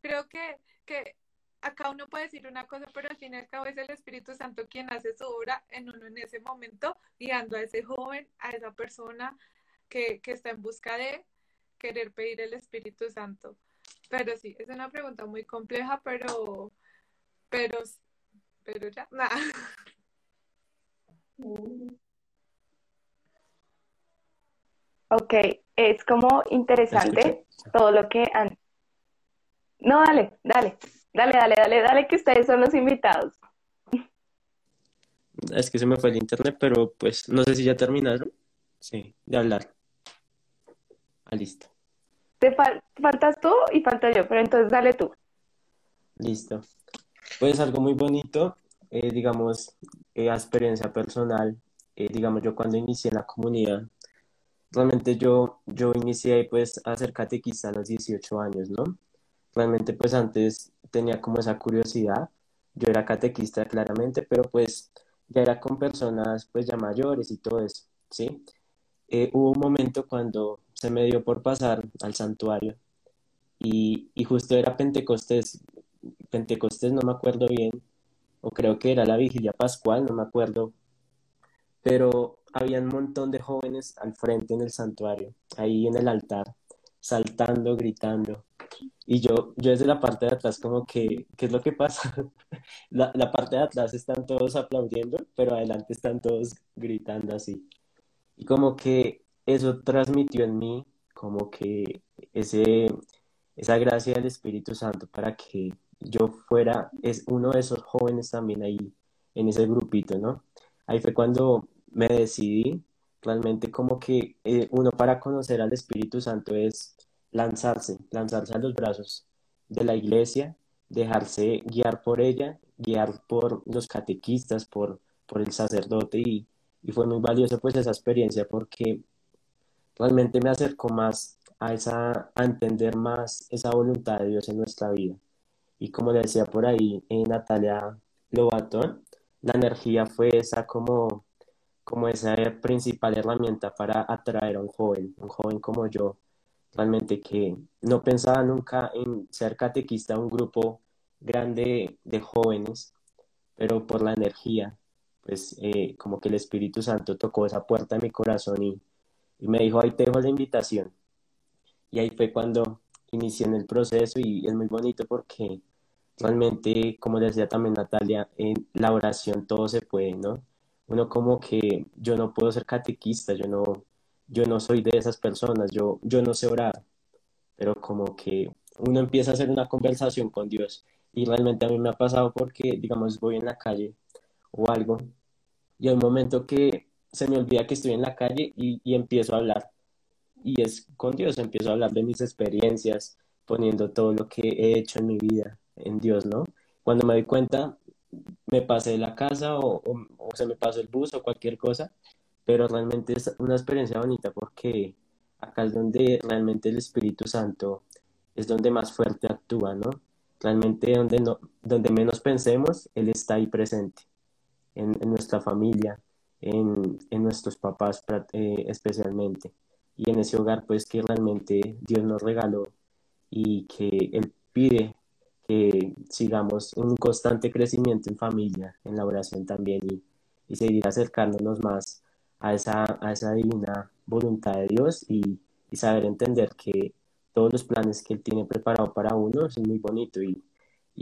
A: Creo que, que acá uno puede decir una cosa, pero al fin y al cabo es el Espíritu Santo quien hace su obra en uno en ese momento, guiando a ese joven, a esa persona que, que está en busca de querer pedir el Espíritu Santo. Pero sí, es una pregunta muy compleja, pero, pero, pero ya, nada. [laughs]
B: Ok, es como interesante todo lo que han... No, dale, dale. Dale, dale, dale, dale, que ustedes son los invitados.
C: Es que se me fue el internet, pero pues no sé si ya terminaron. Sí, de hablar. Ah, listo.
B: Te faltas tú y falto yo, pero entonces dale tú.
C: Listo. Pues algo muy bonito, eh, digamos, eh, experiencia personal. Eh, digamos, yo cuando inicié la comunidad, realmente yo, yo inicié pues a ser catequista a los 18 años, ¿no? Realmente pues antes tenía como esa curiosidad. Yo era catequista claramente, pero pues ya era con personas pues ya mayores y todo eso, ¿sí? Eh, hubo un momento cuando se me dio por pasar al santuario y, y justo era Pentecostés, Pentecostés no me acuerdo bien, o creo que era la vigilia pascual, no me acuerdo, pero había un montón de jóvenes al frente en el santuario, ahí en el altar, saltando, gritando. Y yo, yo desde la parte de atrás como que, ¿qué es lo que pasa? [laughs] La, la parte de atrás están todos aplaudiendo, pero adelante están todos gritando así. Y como que eso transmitió en mí como que ese, esa gracia del Espíritu Santo para que yo fuera es uno de esos jóvenes también ahí en ese grupito, ¿no? Ahí fue cuando me decidí realmente como que eh, uno para conocer al Espíritu Santo es lanzarse, lanzarse a los brazos de la iglesia, dejarse guiar por ella, guiar por los catequistas, por, por el sacerdote y, y fue muy valioso pues esa experiencia porque realmente me acercó más a, esa, entender más esa voluntad de Dios en nuestra vida. Y como le decía por ahí en Natalia Lobato, la energía fue esa como, como esa principal herramienta para atraer a un joven, un joven como yo, realmente que no pensaba nunca en ser catequista de un grupo grande de jóvenes, pero por la energía, pues eh, como que el Espíritu Santo tocó esa puerta en mi corazón y, y me dijo, ahí te dejo la invitación. Y ahí fue cuando inicié en el proceso y es muy bonito porque realmente, como decía también Natalia, en la oración todo se puede, ¿no? Uno como que yo no puedo ser catequista, yo no, yo no soy de esas personas, yo, yo no sé orar, pero como que uno empieza a hacer una conversación con Dios y realmente a mí me ha pasado porque, digamos, voy en la calle o algo y hay un momento que se me olvida que estoy en la calle y, y empiezo a hablar y es con Dios, empiezo a hablar de mis experiencias, poniendo todo lo que he hecho en mi vida en Dios, ¿no? Cuando me doy cuenta, me pasé la casa o, o se me pasó el bus o cualquier cosa pero realmente es una experiencia bonita porque acá es donde realmente el Espíritu Santo es donde más fuerte actúa, ¿no? Realmente donde, no, donde menos pensemos, Él está ahí presente, en, nuestra familia, en, en nuestros papás eh, especialmente, y en ese hogar pues que realmente Dios nos regaló y que Él pide que sigamos un constante crecimiento en familia, en la oración también y, y seguir acercándonos más a esa, divina voluntad de Dios y, saber entender que todos los planes que Él tiene preparado para uno es muy bonito y,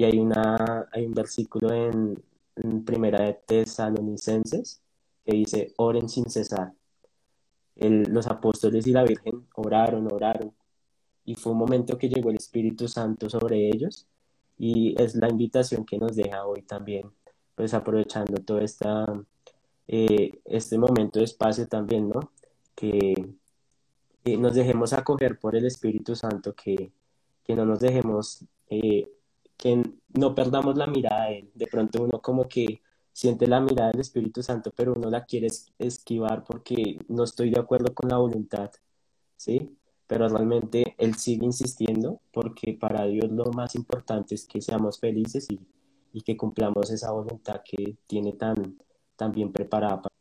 C: hay, una, un versículo en, Primera de Tesalonicenses que dice, oren sin cesar. los apóstoles y la Virgen oraron, oraron y fue un momento que llegó el Espíritu Santo sobre ellos y es la invitación que nos deja hoy también, pues aprovechando toda esta eh, este momento de espacio también, ¿no? Que, nos dejemos acoger por el Espíritu Santo, que, que no nos dejemos, eh, que no perdamos la mirada de Él. De pronto uno como que siente la mirada del Espíritu Santo, pero uno la quiere esquivar porque no estoy de acuerdo con la voluntad, ¿sí? Pero realmente Él sigue insistiendo porque para Dios lo más importante es que seamos felices y, y que cumplamos esa voluntad que tiene tan, tan bien preparada para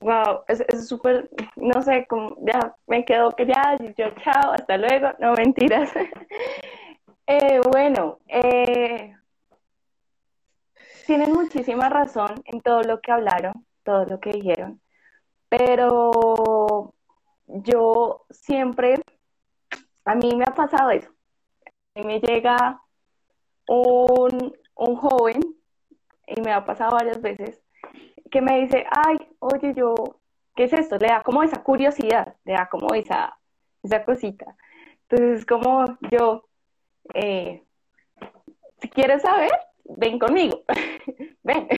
B: Wow, es súper, no sé, como ya me quedo ya, yo chao, hasta luego, no mentiras. [laughs] eh, bueno, eh, tienen muchísima razón en todo lo que hablaron, todo lo que dijeron, pero yo siempre, a mí me ha pasado eso, a mí me llega un, un joven, y me ha pasado varias veces, que me dice, ay, oye, yo, ¿qué es esto? Le da como esa curiosidad, le da como esa, esa cosita. Entonces, como yo, eh, si quieres saber, ven conmigo, [laughs] ven.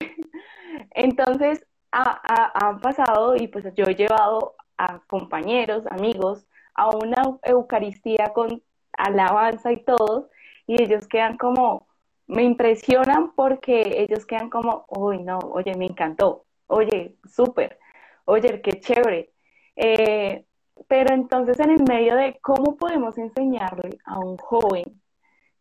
B: Entonces, han pasado y pues yo he llevado a compañeros, amigos, a una Eucaristía con alabanza y todo, y ellos quedan como, me impresionan porque ellos quedan como, uy, no, oye, me encantó, oye, súper, oye, qué chévere. Eh, pero entonces en el medio de cómo podemos enseñarle a un joven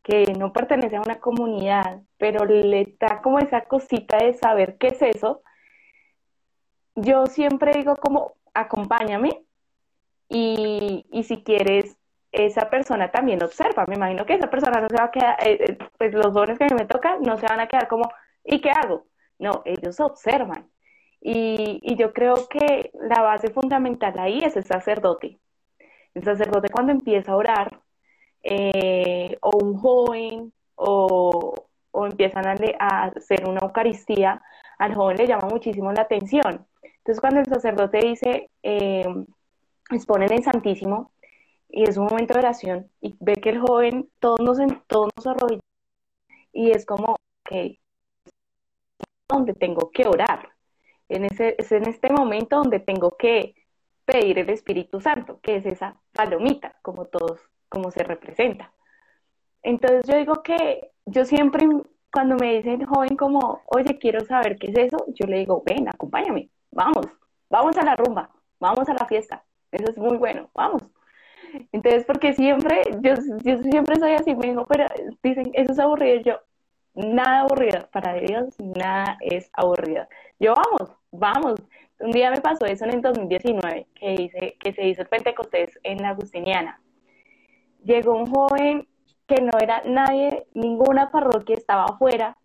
B: que no pertenece a una comunidad, pero le da como esa cosita de saber qué es eso, yo siempre digo como, acompáñame y, y si quieres esa persona también observa. Me imagino que esa persona no se va a quedar, eh, eh, pues los dones que a mí me tocan no se van a quedar como, ¿y qué hago? No, ellos observan. Y, y yo creo que la base fundamental ahí es el sacerdote. El sacerdote cuando empieza a orar, eh, o un joven, o, o empiezan a, a, hacer una Eucaristía, al joven le llama muchísimo la atención. Entonces cuando el sacerdote dice, eh, exponen el Santísimo, y es un momento de oración y ve que el joven, todos nos, todos nos y es como, ok, donde tengo que orar. En ese, es en este momento donde tengo que pedir el Espíritu Santo, que es esa palomita, como todos, como se representa. Entonces yo digo que yo siempre, cuando me dicen joven como, oye, quiero saber qué es eso, yo le digo, ven, acompáñame, vamos, vamos a la rumba, vamos a la fiesta, eso es muy bueno, vamos. Entonces, porque siempre, yo, yo siempre soy así, me digo, pero dicen, eso es aburrido. Yo, nada aburrido, para Dios nada es aburrido. Yo, vamos, vamos. Un día me pasó eso en el 2019, que, hice, que se hizo el Pentecostés en la Agustiniana. Llegó un joven que no era nadie, ninguna parroquia estaba afuera,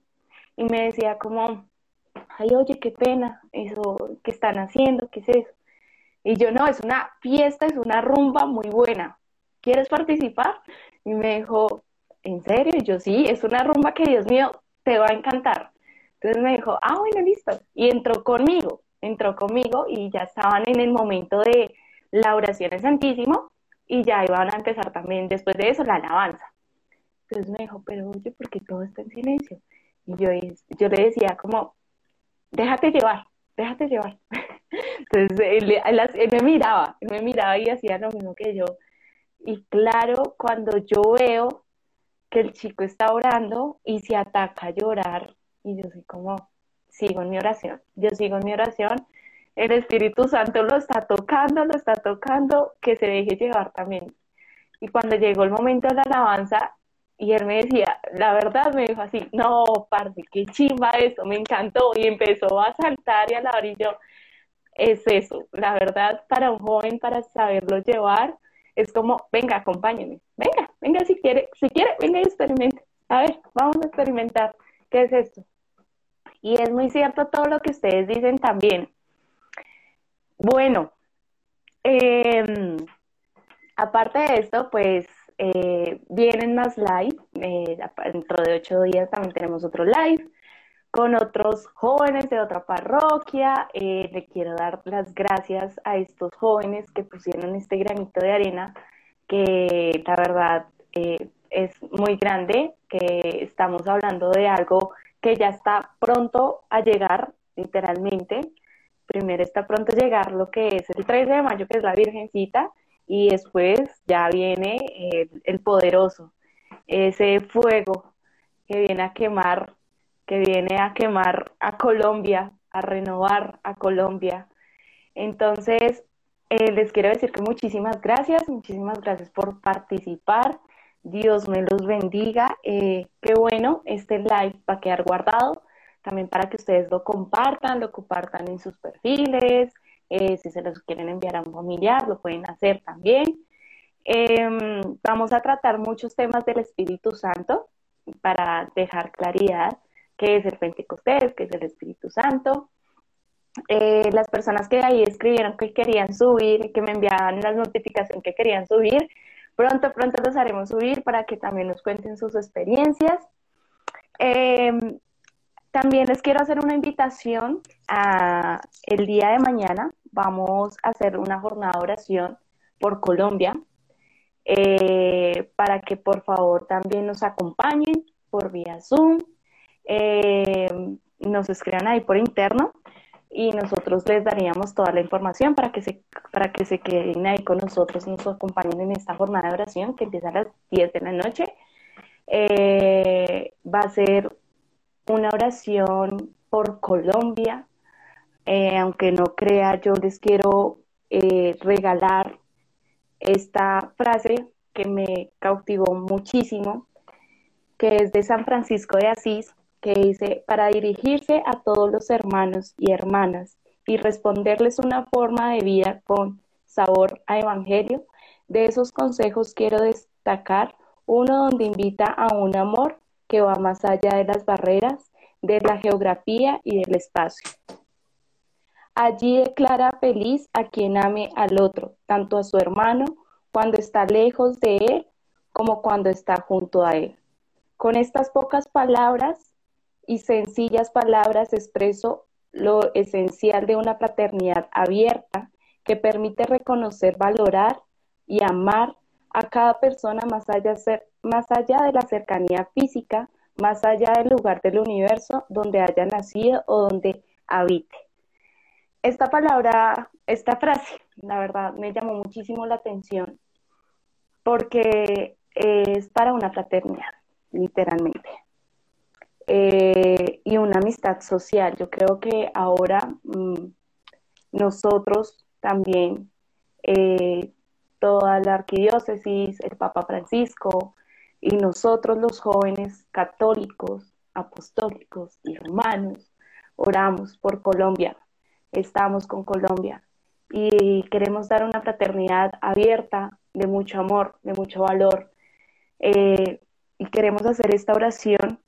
B: y me decía como, ay, oye, qué pena, eso que están haciendo, ¿qué es eso? Y yo, no, es una fiesta, es una rumba muy buena. ¿Quieres participar? Y me dijo, ¿en serio? Y yo, sí, es una rumba que, Dios mío, te va a encantar. Entonces me dijo, ah, bueno, listo. Y entró conmigo, entró conmigo y ya estaban en el momento de la oración en Santísimo y ya iban a empezar también después de eso la alabanza. Entonces me dijo, pero oye, ¿por qué todo está en silencio? Y yo, yo le decía como, déjate llevar, déjate llevar. [laughs] Entonces él, me miraba, él me miraba y hacía lo mismo que yo. Y claro, cuando yo veo que el chico está orando y se ataca a llorar, y yo soy como, sigo en mi oración, yo sigo en mi oración, el Espíritu Santo lo está tocando, lo está tocando, que se deje llevar también. Y cuando llegó el momento de la alabanza, y él me decía, la verdad me dijo así, no, parce, qué chimba eso, me encantó, y empezó a saltar y a la y yo, es eso, la verdad, para un joven, para saberlo llevar, es como, venga, acompáñeme, venga, venga si quiere, si quiere, venga y experimente, a ver, vamos a experimentar, ¿qué es esto? Y es muy cierto todo lo que ustedes dicen también. Bueno, em, aparte de esto, pues eh, vienen más live, eh, dentro de ocho días también tenemos otro live, con otros jóvenes de otra parroquia. Eh, le quiero dar las gracias a estos jóvenes que pusieron este granito de arena, que la verdad eh, es muy grande, que estamos hablando de algo que ya está pronto a llegar literalmente. Primero está pronto a llegar lo que es el 13 de mayo, que es la Virgencita, y después ya viene el, poderoso, ese fuego que viene a quemar, que viene a quemar a Colombia, a renovar a Colombia. Entonces, eh, les quiero decir que muchísimas gracias, muchísimas gracias por participar. Dios me los bendiga. Eh, qué bueno, este live va a quedar guardado también para que ustedes lo compartan, lo compartan en sus perfiles, eh, si se los quieren enviar a un familiar, lo pueden hacer también. Em, vamos a tratar muchos temas del Espíritu Santo para dejar claridad qué es el Pentecostés, qué es el Espíritu Santo. Eh, las personas que ahí escribieron que querían subir que me enviaban las notificaciones que querían subir, pronto, pronto los haremos subir para que también nos cuenten sus experiencias. Em, también les quiero hacer una invitación a el día de mañana. Vamos a hacer una jornada de oración por Colombia eh, para que por favor también nos acompañen por vía Zoom, eh, nos escriban ahí por interno y nosotros les daríamos toda la información para que se, para que se queden ahí con nosotros, nos acompañen en esta jornada de oración que empieza a las 10 de la noche. Eh, va a ser una oración por Colombia. Eh, aunque no crea, yo les quiero eh, regalar esta frase que me cautivó muchísimo, que es de San Francisco de Asís, que dice, para dirigirse a todos los hermanos y hermanas y responderles una forma de vida con sabor a evangelio, de esos consejos quiero destacar uno donde invita a un amor que va más allá de las barreras, de la geografía y del espacio. Allí declara feliz a quien ame al otro, tanto a su hermano cuando está lejos de él como cuando está junto a él. Con estas pocas palabras y sencillas palabras expreso lo esencial de una fraternidad abierta que permite reconocer, valorar y amar a cada persona más allá, más allá de la cercanía física, más allá del lugar del universo donde haya nacido o donde habite. Esta palabra, esta frase, la verdad, me llamó muchísimo la atención porque es para una fraternidad, literalmente. Eh, y una amistad social. Yo creo que ahora mm, nosotros también, eh, toda la arquidiócesis, el Papa Francisco y nosotros los jóvenes católicos, apostólicos y romanos, oramos por Colombia, estamos con Colombia y queremos dar una fraternidad abierta, de mucho amor, de mucho valor. Eh, y queremos hacer esta oración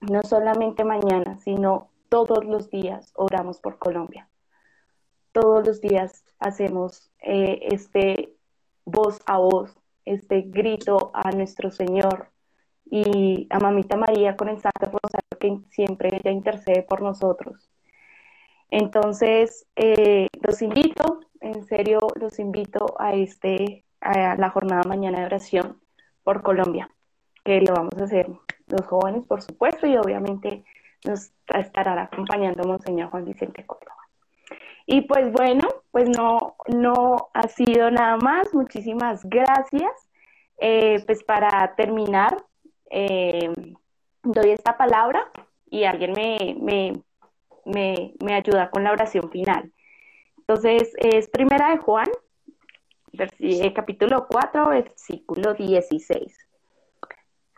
B: no solamente mañana, sino todos los días oramos por Colombia. Todos los días hacemos eh, este voz a voz, este grito a nuestro Señor y a Mamita María con el Santo Rosario que siempre ella intercede por nosotros. Entonces, eh, los invito, en serio, los invito a, este, a la jornada mañana de oración por Colombia, que lo vamos a hacer los jóvenes, por supuesto, y obviamente nos estará acompañando Monseñor Juan Vicente Córdoba. Y pues bueno, pues no, no ha sido nada más. Muchísimas gracias. Eh, pues para terminar, eh, doy esta palabra y alguien me, me, me, ayuda con la oración final. Entonces, es primera de Juan, eh, capítulo 4, versículo 16.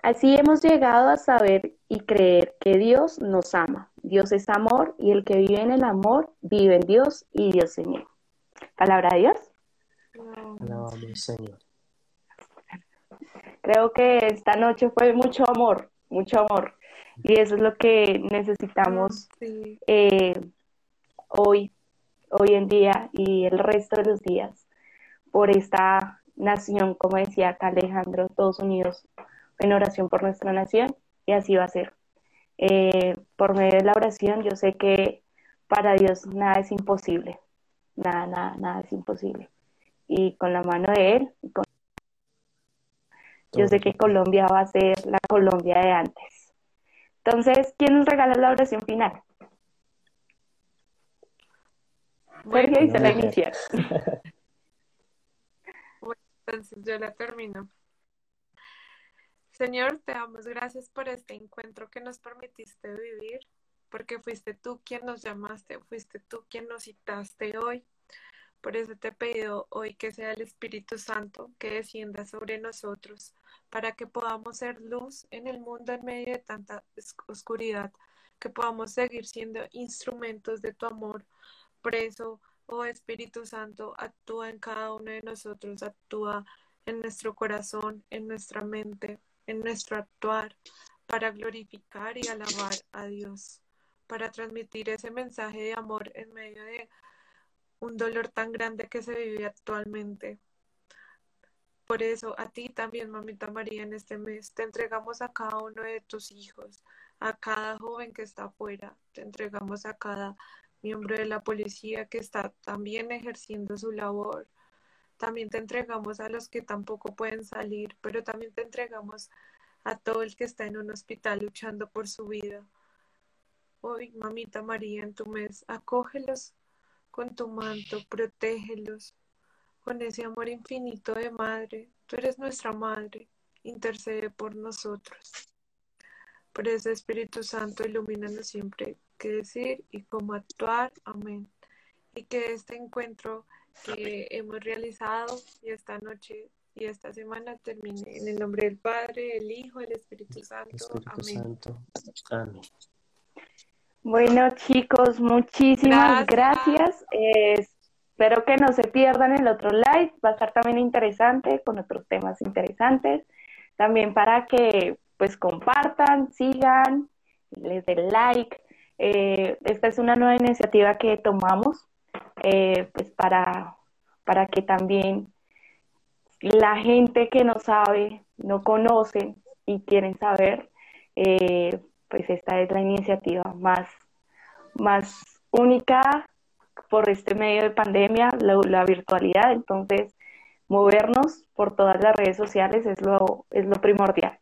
B: Así hemos llegado a saber y creer que Dios nos ama. Dios es amor y el que vive en el amor vive en Dios y Dios en él. Palabra de Dios.
C: Alabamos, Señor.
B: Creo que esta noche fue mucho amor, mucho amor. Y eso es lo que necesitamos eh, hoy, hoy en día y el resto de los días por esta nación, como decía acá Alejandro, todos unidos en oración por nuestra nación y así va a ser. Eh, por medio de la oración yo sé que para Dios nada es imposible, nada, nada, nada es imposible. Y con la mano de Él, yo sé que Colombia va a ser la Colombia de antes. Entonces, ¿quién nos regala la oración final? Sergio dice la inicial. [laughs]
A: Bueno, entonces yo la termino. Señor, te damos gracias por este encuentro que nos permitiste vivir, porque fuiste tú quien nos llamaste, fuiste tú quien nos citaste hoy. Por eso te pido hoy que sea el Espíritu Santo que descienda sobre nosotros, para que podamos ser luz en el mundo en medio de tanta oscuridad, que podamos seguir siendo instrumentos de tu amor. Preso, oh Espíritu Santo, actúa en cada uno de nosotros, actúa en nuestro corazón, en nuestra mente, en nuestro actuar, para glorificar y alabar a Dios, para transmitir ese mensaje de amor en medio de un dolor tan grande que se vive actualmente. Por eso a ti también, mamita María, en este mes te entregamos a cada uno de tus hijos, a cada joven que está afuera, te entregamos a cada miembro de la policía que está también ejerciendo su labor. También te entregamos a los que tampoco pueden salir, pero también te entregamos a todo el que está en un hospital luchando por su vida. Hoy, mamita María, en tu mes, acógelos con tu manto, protégelos con ese amor infinito de madre. Tú eres nuestra madre, intercede por nosotros. Por eso, Espíritu Santo, ilumínanos siempre qué decir y cómo actuar. Amén. Y que este encuentro que hemos realizado y esta noche y esta semana termine en el nombre del Padre, el Hijo, el Espíritu Santo. Amén. Amén.
B: Bueno, chicos, muchísimas gracias. espero que no se pierdan el otro live. Va a estar también interesante con otros temas interesantes. También para que pues compartan, sigan, les den like. Eh, esta es una nueva iniciativa que tomamos eh, pues para, para que también la gente que no sabe, no conoce y quieren saber, eh, pues esta es la iniciativa más, más única por este medio de pandemia, la, virtualidad. Entonces, movernos por todas las redes sociales es lo, es lo primordial.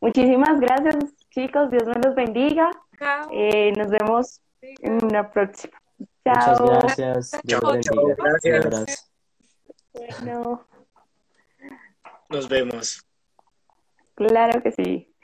B: Muchísimas gracias, chicos. Dios me los bendiga. Eh, nos vemos en una próxima.
C: Chao. Muchas gracias. Dios bendiga. Gracias.
D: Bueno. Nos vemos.
B: Claro que sí.